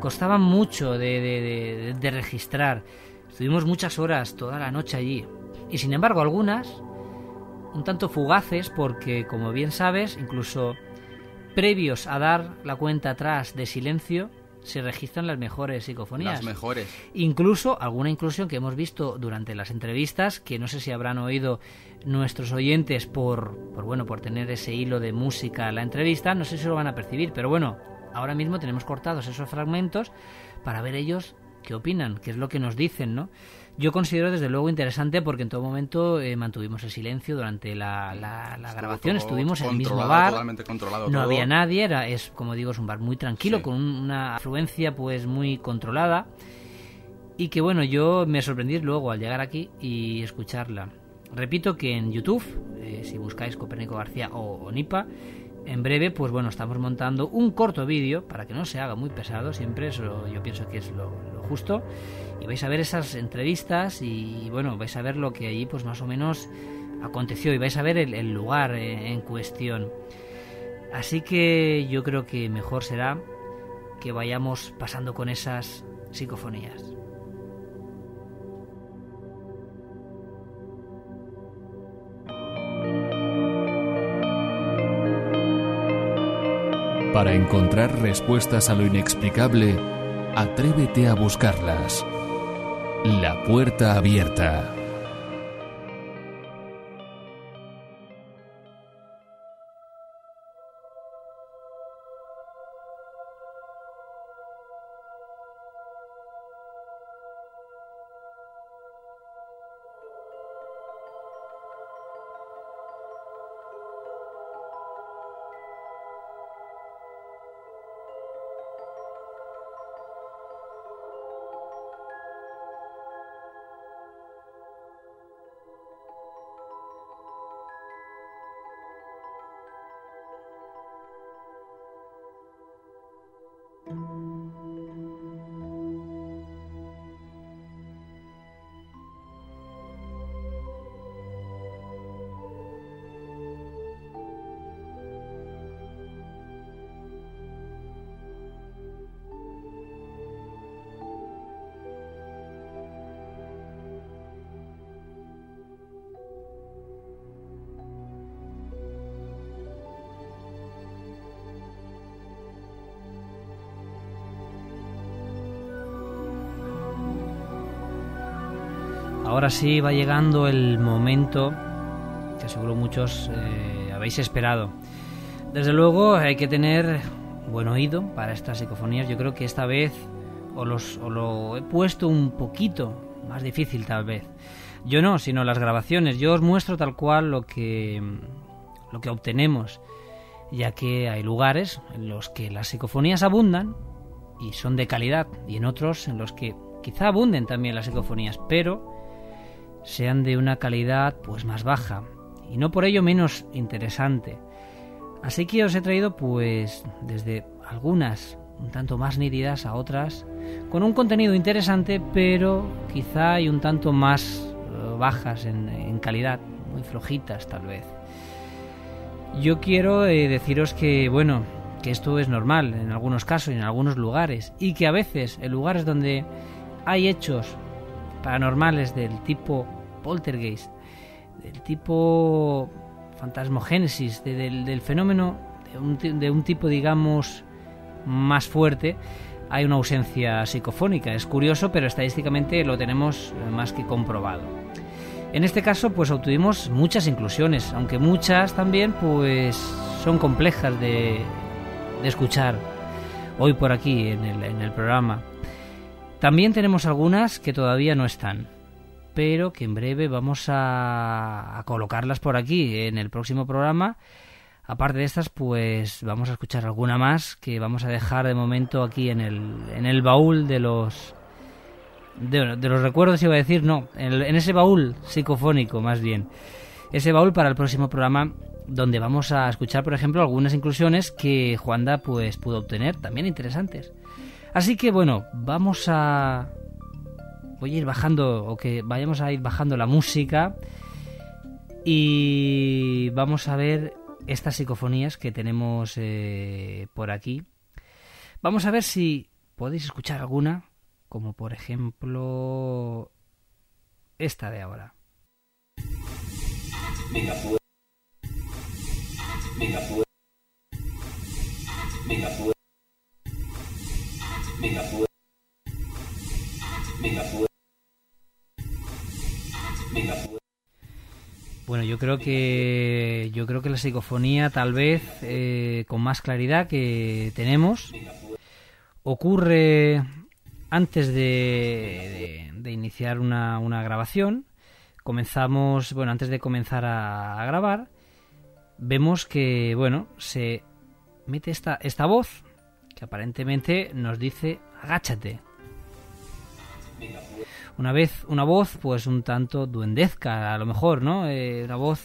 Costaban mucho de, de- registrar. Estuvimos muchas horas, toda la noche allí. Y sin embargo, algunas un tanto fugaces, porque como bien sabes, incluso previos a dar la cuenta atrás de silencio, se registran las mejores psicofonías. Las mejores. Incluso alguna inclusión que hemos visto durante las entrevistas, que no sé si habrán oído nuestros oyentes por, por bueno, por tener ese hilo de música a la entrevista, no sé si lo van a percibir, pero bueno, ahora mismo tenemos cortados esos fragmentos para ver ellos qué opinan, qué es lo que nos dicen, ¿no? Yo considero desde luego interesante porque en todo momento eh, mantuvimos el silencio durante la, la- la Estuvo grabación, estuvimos en el mismo bar, no todo. había nadie, era, es como digo, es un bar muy tranquilo, Sí. con un- una afluencia pues muy controlada. Y que bueno, yo me sorprendí luego al llegar aquí y escucharla. Repito que en YouTube, eh, si buscáis Copérnico García o, o Nipa, en breve, pues bueno, estamos montando un corto vídeo para que no se haga muy pesado, siempre eso yo pienso que es lo, lo justo. Y vais a ver esas entrevistas y bueno, vais a ver lo que allí pues más o menos aconteció y vais a ver el, lugar eh, en cuestión. Así que yo creo que mejor será que vayamos pasando con esas psicofonías. Para encontrar respuestas a lo inexplicable, atrévete a buscarlas. La puerta abierta. Ahora sí va llegando el momento que seguro muchos eh, habéis esperado. Desde luego hay que tener buen oído para estas psicofonías. Yo creo que esta vez os, lo he puesto un poquito más difícil tal vez. Yo no, sino las grabaciones. Yo os muestro tal cual lo que, lo que obtenemos, ya que hay lugares en los que las psicofonías abundan y son de calidad, y en otros en los que quizá abunden también las psicofonías, pero sean de una calidad pues más baja y no por ello menos interesante. Así que os he traído pues desde algunas un tanto más nítidas a otras con un contenido interesante pero quizá hay un tanto más eh, bajas en, en, calidad, muy flojitas tal vez. Yo quiero eh, deciros que bueno, que esto es normal en algunos casos y en algunos lugares y que a veces en lugares donde hay hechos paranormales del tipo poltergeist, del tipo fantasmogénesis, de, del, fenómeno de un, tipo, digamos, más fuerte, hay una ausencia psicofónica. Es curioso, pero estadísticamente lo tenemos más que comprobado. En este caso, pues obtuvimos muchas inclusiones, aunque muchas también, pues son complejas de, de escuchar hoy por aquí en el programa. También tenemos algunas que todavía no están, pero que en breve vamos a, colocarlas por aquí en el próximo programa. Aparte de estas, pues vamos a escuchar alguna más que vamos a dejar de momento aquí en el, en el baúl de los de, de los recuerdos, iba a decir, no, en, el, en ese baúl psicofónico más bien. Ese baúl para el próximo programa donde vamos a escuchar, por ejemplo, algunas inclusiones que Juanda pues pudo obtener, también interesantes. Así que bueno, vamos a voy a ir bajando o que vayamos a ir bajando la música y vamos a ver estas psicofonías que tenemos eh, por aquí. Vamos a ver si podéis escuchar alguna, como por ejemplo esta de ahora. Venga, pues. Venga, pues. Venga, pues. Venga, pues. Venga, pues. Venga, pues. Bueno, yo creo que yo creo que la psicofonía tal vez eh, con más claridad que tenemos ocurre antes de, de, de iniciar una, una, grabación. Comenzamos, bueno, antes de comenzar a, a, grabar, vemos que, bueno, se mete esta, esta voz que aparentemente nos dice agáchate. Una vez, una voz, pues un tanto duendezca, a lo mejor, ¿no? Eh, una voz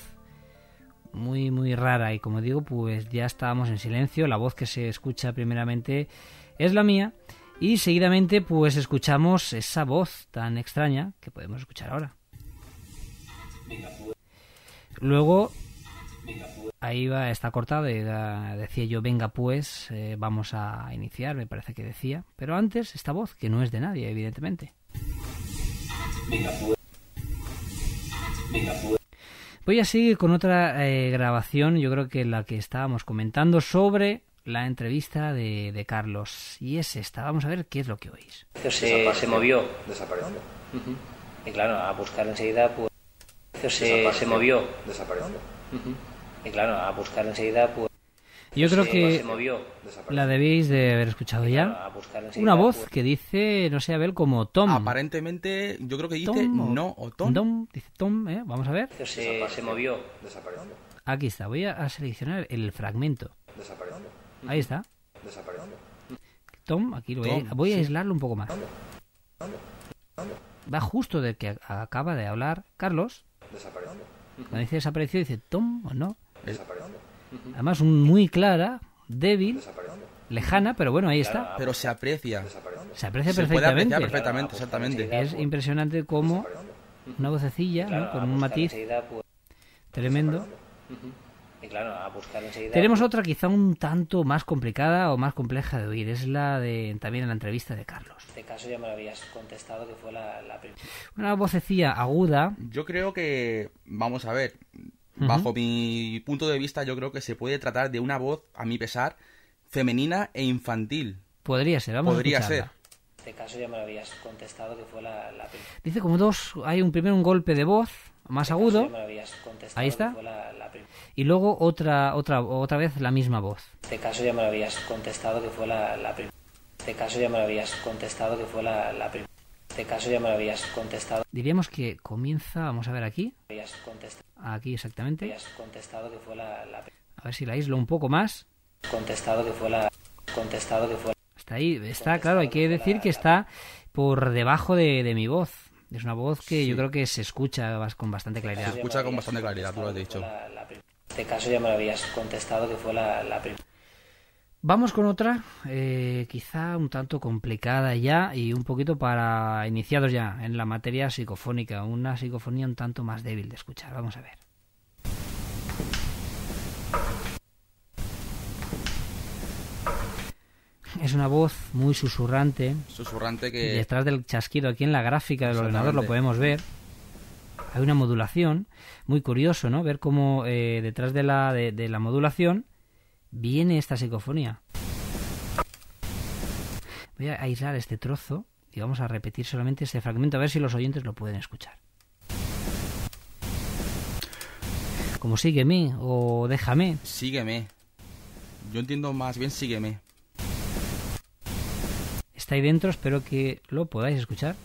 muy, muy rara. Y como digo, pues ya estábamos en silencio. La voz que se escucha primeramente es la mía. Y seguidamente, pues escuchamos esa voz tan extraña que podemos escuchar ahora. Luego, ahí va, está cortado. Y decía yo, venga, pues, eh, vamos a iniciar, me parece que decía. Pero antes, esta voz, que no es de nadie, evidentemente. Venga, pues. Venga, pues. Voy a seguir con otra eh, grabación, yo creo que la que estábamos comentando sobre la entrevista de, de, Carlos. Y es esta, vamos a ver qué es lo que oís. Se, se movió. Desapareció. Uh -huh. Y claro, a buscar enseguida, pues... Se, se movió. Desapareció. Uh -huh. Y claro, a buscar enseguida, pues... Yo creo que la debéis de haber escuchado ya. Una voz que dice, no sé, Abel, como Tom. Aparentemente, yo creo que dice Tom, no o Tom. Tom. Dice Tom, ¿eh? Vamos a ver. Se, se movió. Desapareció. Aquí está, voy a seleccionar el fragmento. Desapareció. Ahí está. Desapareció. Tom, aquí lo voy, a, voy a aislarlo un poco más. Va justo de que acaba de hablar Carlos. Desapareció. Cuando dice desapareció, dice Tom o no. Desapareció. Además, muy clara, débil, lejana, pero bueno, ahí está. Pero se aprecia. Se aprecia se perfectamente. Puede apreciar perfectamente, exactamente. Es impresionante cómo una vocecilla, ¿no? con un matiz tremendo. Y claro, a buscar enseguida. Tenemos otra quizá un tanto más complicada o más compleja de oír. Es la de también en la entrevista de Carlos. En este caso ya me lo habías contestado que fue la, la primera. Una vocecilla aguda. Yo creo que, vamos a ver, uh -huh. mi punto de vista, yo creo que se puede tratar de una voz, a mi pesar, femenina e infantil. Podría ser, vamos Podría a ser. este caso ya me lo habías contestado que fue la, la primera. Dice como dos, hay un primero un golpe de voz más agudo. Ya me lo habías contestado Ahí que está. fue la, la prim- Y luego otra, otra, otra vez la misma voz. Este caso ya me lo habías contestado que fue la, la prim- Este caso ya me lo habías contestado que fue la, la prim- Este caso ya me lo habías contestado. Diríamos que comienza, vamos a ver aquí, Habías contestado, aquí exactamente. habías contestado que fue la, la prim- A ver si la aíslo un poco más. contestado que fue la contestado que fue Está ahí, está claro, hay que decir que está por debajo de, de mi voz. Es una voz que yo creo que se escucha con bastante claridad. Se escucha con bastante claridad, tú lo has dicho. la, Este caso ya me lo habías contestado que fue la, la prim- Vamos con otra, eh, quizá un tanto complicada ya y un poquito para iniciados ya en la materia psicofónica, una psicofonía un tanto más débil de escuchar. Vamos a ver. Es una voz muy susurrante. Susurrante que... detrás del chasquido aquí en la gráfica del ordenador lo podemos ver. Hay una modulación, muy curioso, ¿no? Ver cómo eh, detrás de la, de, de la modulación viene esta psicofonía. Voy a aislar este trozo y vamos a repetir solamente este fragmento a ver si los oyentes lo pueden escuchar. Como sígueme o déjame. Sígueme. Yo entiendo más bien sígueme. Está ahí dentro, espero que lo podáis escuchar.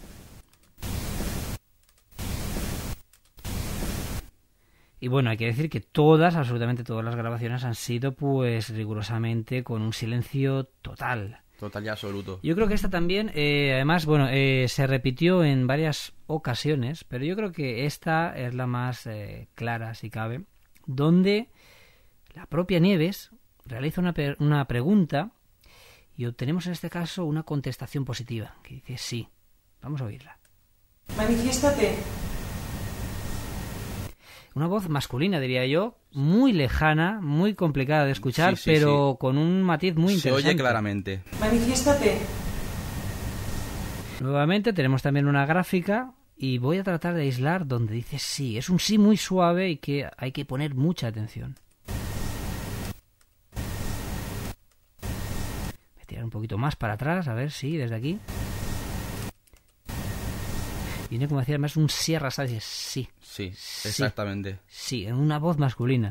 Y bueno, hay que decir que todas, absolutamente todas las grabaciones han sido pues rigurosamente con un silencio total. Total y absoluto. Yo creo que esta también, eh, además, bueno, eh, se repitió en varias ocasiones, pero yo creo que esta es la más eh, clara, si cabe, donde la propia Nieves realiza una, una pregunta y obtenemos en este caso una contestación positiva, que dice sí. Vamos a oírla. Manifiéstate. Una voz masculina, diría yo, muy lejana, muy complicada de escuchar, Sí, sí, pero con un matiz muy Se interesante. oye claramente. Manifiéstate. Nuevamente tenemos también una gráfica y voy a tratar de aislar donde dice sí. Es un sí muy suave y que hay que poner mucha atención. Voy a tirar un poquito más para atrás, a ver si desde aquí. Viene como decía además un sí arrastrado, dice sí, Sí, Sí. exactamente. sí, en una voz masculina.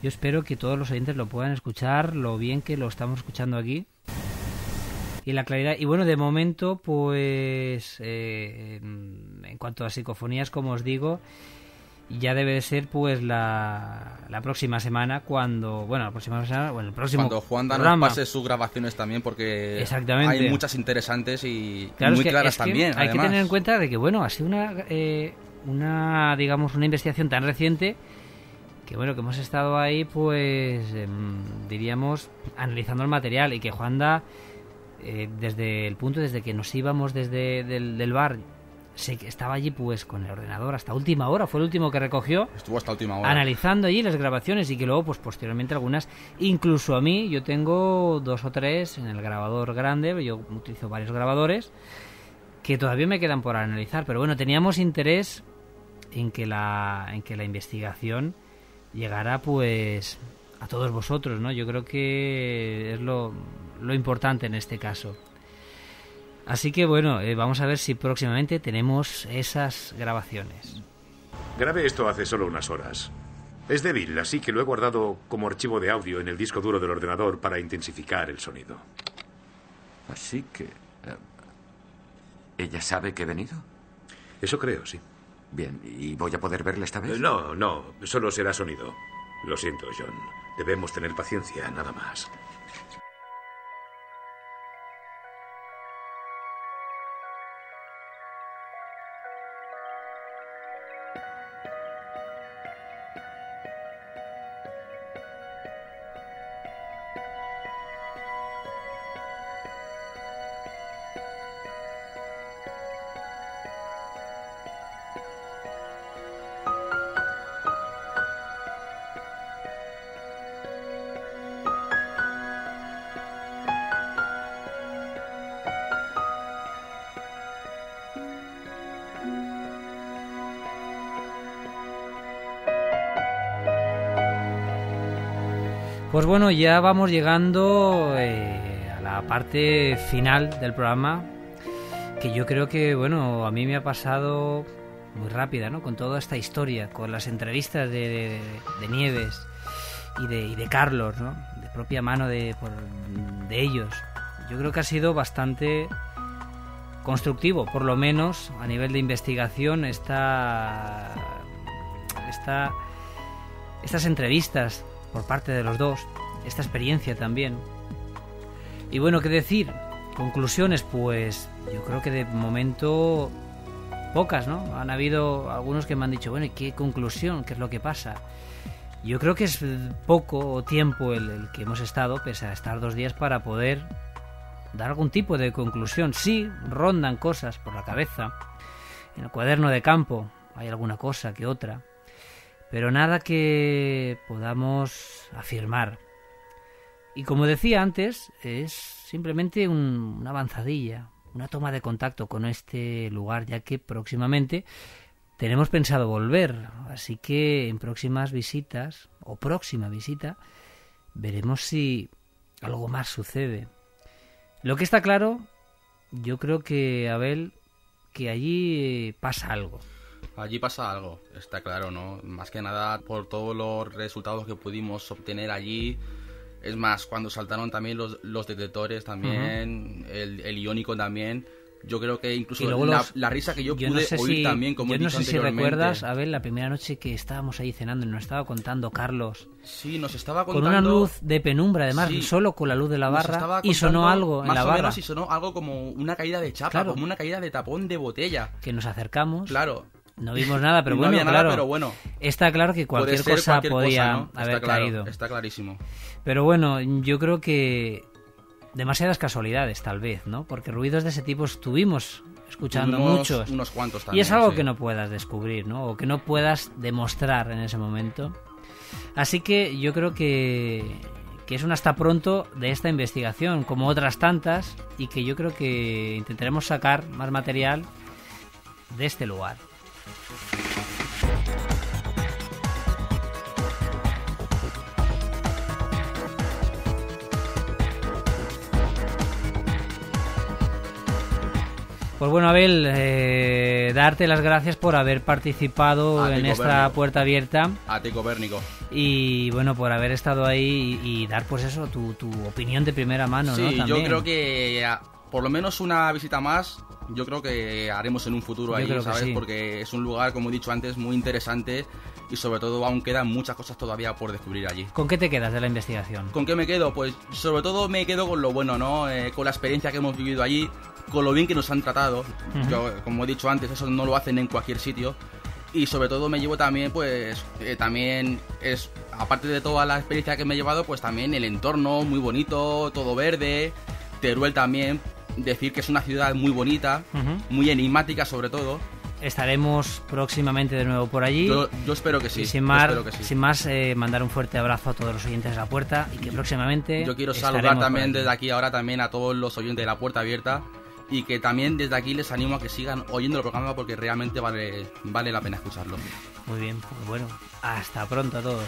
Yo espero que todos los oyentes lo puedan escuchar lo bien que lo estamos escuchando aquí. Y la claridad. Y bueno, de momento, pues. eh, en cuanto a psicofonías, como os digo, ya debe de ser, pues, la, la próxima semana, cuando. Bueno, la próxima semana, bueno, el próximo. Cuando Juan nos pase sus grabaciones también, porque Exactamente. hay muchas interesantes y Claro, muy es que- claras es que también. Hay que tener en cuenta de que, bueno, ha sido una, eh, una, digamos, una investigación tan reciente que, bueno, que hemos estado ahí, pues, em, diríamos, analizando el material y que Juanda, eh, desde el punto, desde que nos íbamos desde del, del bar, se, estaba allí, pues, con el ordenador hasta última hora, fue el último que recogió. Estuvo hasta última hora. analizando allí las grabaciones y que luego pues posteriormente algunas. Incluso a mí yo tengo dos o tres en el grabador grande yo utilizo varios grabadores que todavía me quedan por analizar. Pero bueno teníamos interés en que la en que la investigación llegara pues a todos vosotros no yo creo que es lo, lo importante en este caso así que bueno eh, vamos a ver si próximamente tenemos esas grabaciones Grabé esto hace solo unas horas. Es débil, así que lo he guardado como archivo de audio en el disco duro del ordenador para intensificar el sonido. Así que... eh, ¿Ella sabe que he venido? Eso creo, sí. Bien, ¿y voy a poder verla esta vez? Eh, No, no, solo será sonido. Lo siento, John. Debemos tener paciencia, nada más. Bueno, ya vamos llegando eh, a la parte final del programa, que yo creo que, bueno, a mí me ha pasado muy rápida, ¿no? Con toda esta historia, con las entrevistas de, Nieves y de, y de Carlos, ¿no? De propia mano de, por- de ellos. Yo creo que ha sido bastante constructivo, por lo menos a nivel de investigación, esta, esta, estas entrevistas por parte de los dos, esta experiencia también. Y bueno, ¿qué decir? Conclusiones, pues yo creo que de momento pocas, ¿no? Han habido algunos que me han dicho, bueno, ¿y qué conclusión? ¿Qué es lo que pasa? Yo creo que es poco tiempo el, el que hemos estado, pese a estar dos días, para poder dar algún tipo de conclusión. Sí, rondan cosas por la cabeza. En el cuaderno de campo hay alguna cosa que otra, pero nada que podamos afirmar. Y como decía antes, es simplemente un- una avanzadilla, una toma de contacto con este lugar, ya que próximamente tenemos pensado volver. Así que en próximas visitas, o próxima visita, veremos si algo más sucede. Lo que está claro, yo creo que, Abel, que allí pasa algo. Allí pasa algo, está claro, ¿no? Más que nada por todos los resultados que pudimos obtener allí. Es más, cuando saltaron también los, los detectores también, el, el iónico también. Yo creo que incluso la, los- la risa que yo, pude sé oír si- también, como yo no sé si recuerdas, Abel, la primera noche que estábamos ahí cenando y nos estaba contando Carlos. Sí, nos estaba Con contando... una luz de penumbra, además, Sí. solo con la luz de la barra, y sonó algo en más la o barra. menos y sonó algo como una caída de chapa, Claro. como una caída de tapón de botella. Que nos acercamos. Claro. No vimos nada, pero No bueno, nada, claro. pero bueno. Está claro que cualquier cosa cualquier podía cosa, ¿no? haber está claro, caído. Está clarísimo. Pero bueno, yo creo que demasiadas casualidades, tal vez, ¿no? Porque ruidos de ese tipo estuvimos escuchando muchos. unos cuantos y también, es algo sí. que no puedas descubrir, ¿no? O que no puedas demostrar en ese momento. Así que yo creo que, que es un hasta pronto de esta investigación, como otras tantas, y que yo creo que intentaremos sacar más material de este lugar. Pues bueno, Abel, eh, darte las gracias por haber participado A en esta puerta abierta A ti, Copérnico. y bueno, por haber estado ahí y, y dar pues eso, tu, tu opinión de primera mano, sí, ¿no? yo También. creo que por lo menos una visita más, yo creo que haremos en un futuro ahí, ¿sabes? sí. Porque es un lugar, como he dicho antes, muy interesante y sobre todo aún quedan muchas cosas todavía por descubrir allí. ¿Con qué te quedas de la investigación? ¿Con qué me quedo? Pues sobre todo me quedo con lo bueno, ¿no? Eh, con la experiencia que hemos vivido allí, con lo bien que nos han tratado. Ujú. Yo, como he dicho antes, eso no lo hacen en cualquier sitio. Y sobre todo me llevo también, pues, eh, también es, aparte de toda la experiencia que me he llevado, pues también el entorno muy bonito, todo verde. Teruel también, decir que es una ciudad muy bonita, muy enigmática sobre todo. Estaremos próximamente de nuevo por allí. Yo, yo espero que sí. y sin más, espero que sí. sin más eh, mandar un fuerte abrazo a todos los oyentes de la puerta y que próximamente. Yo quiero saludar también desde aquí ahora también a todos los oyentes de la puerta abierta y que también desde aquí les animo a que sigan oyendo el programa porque realmente vale, vale la pena escucharlo. Muy bien, pues bueno, hasta pronto a todos.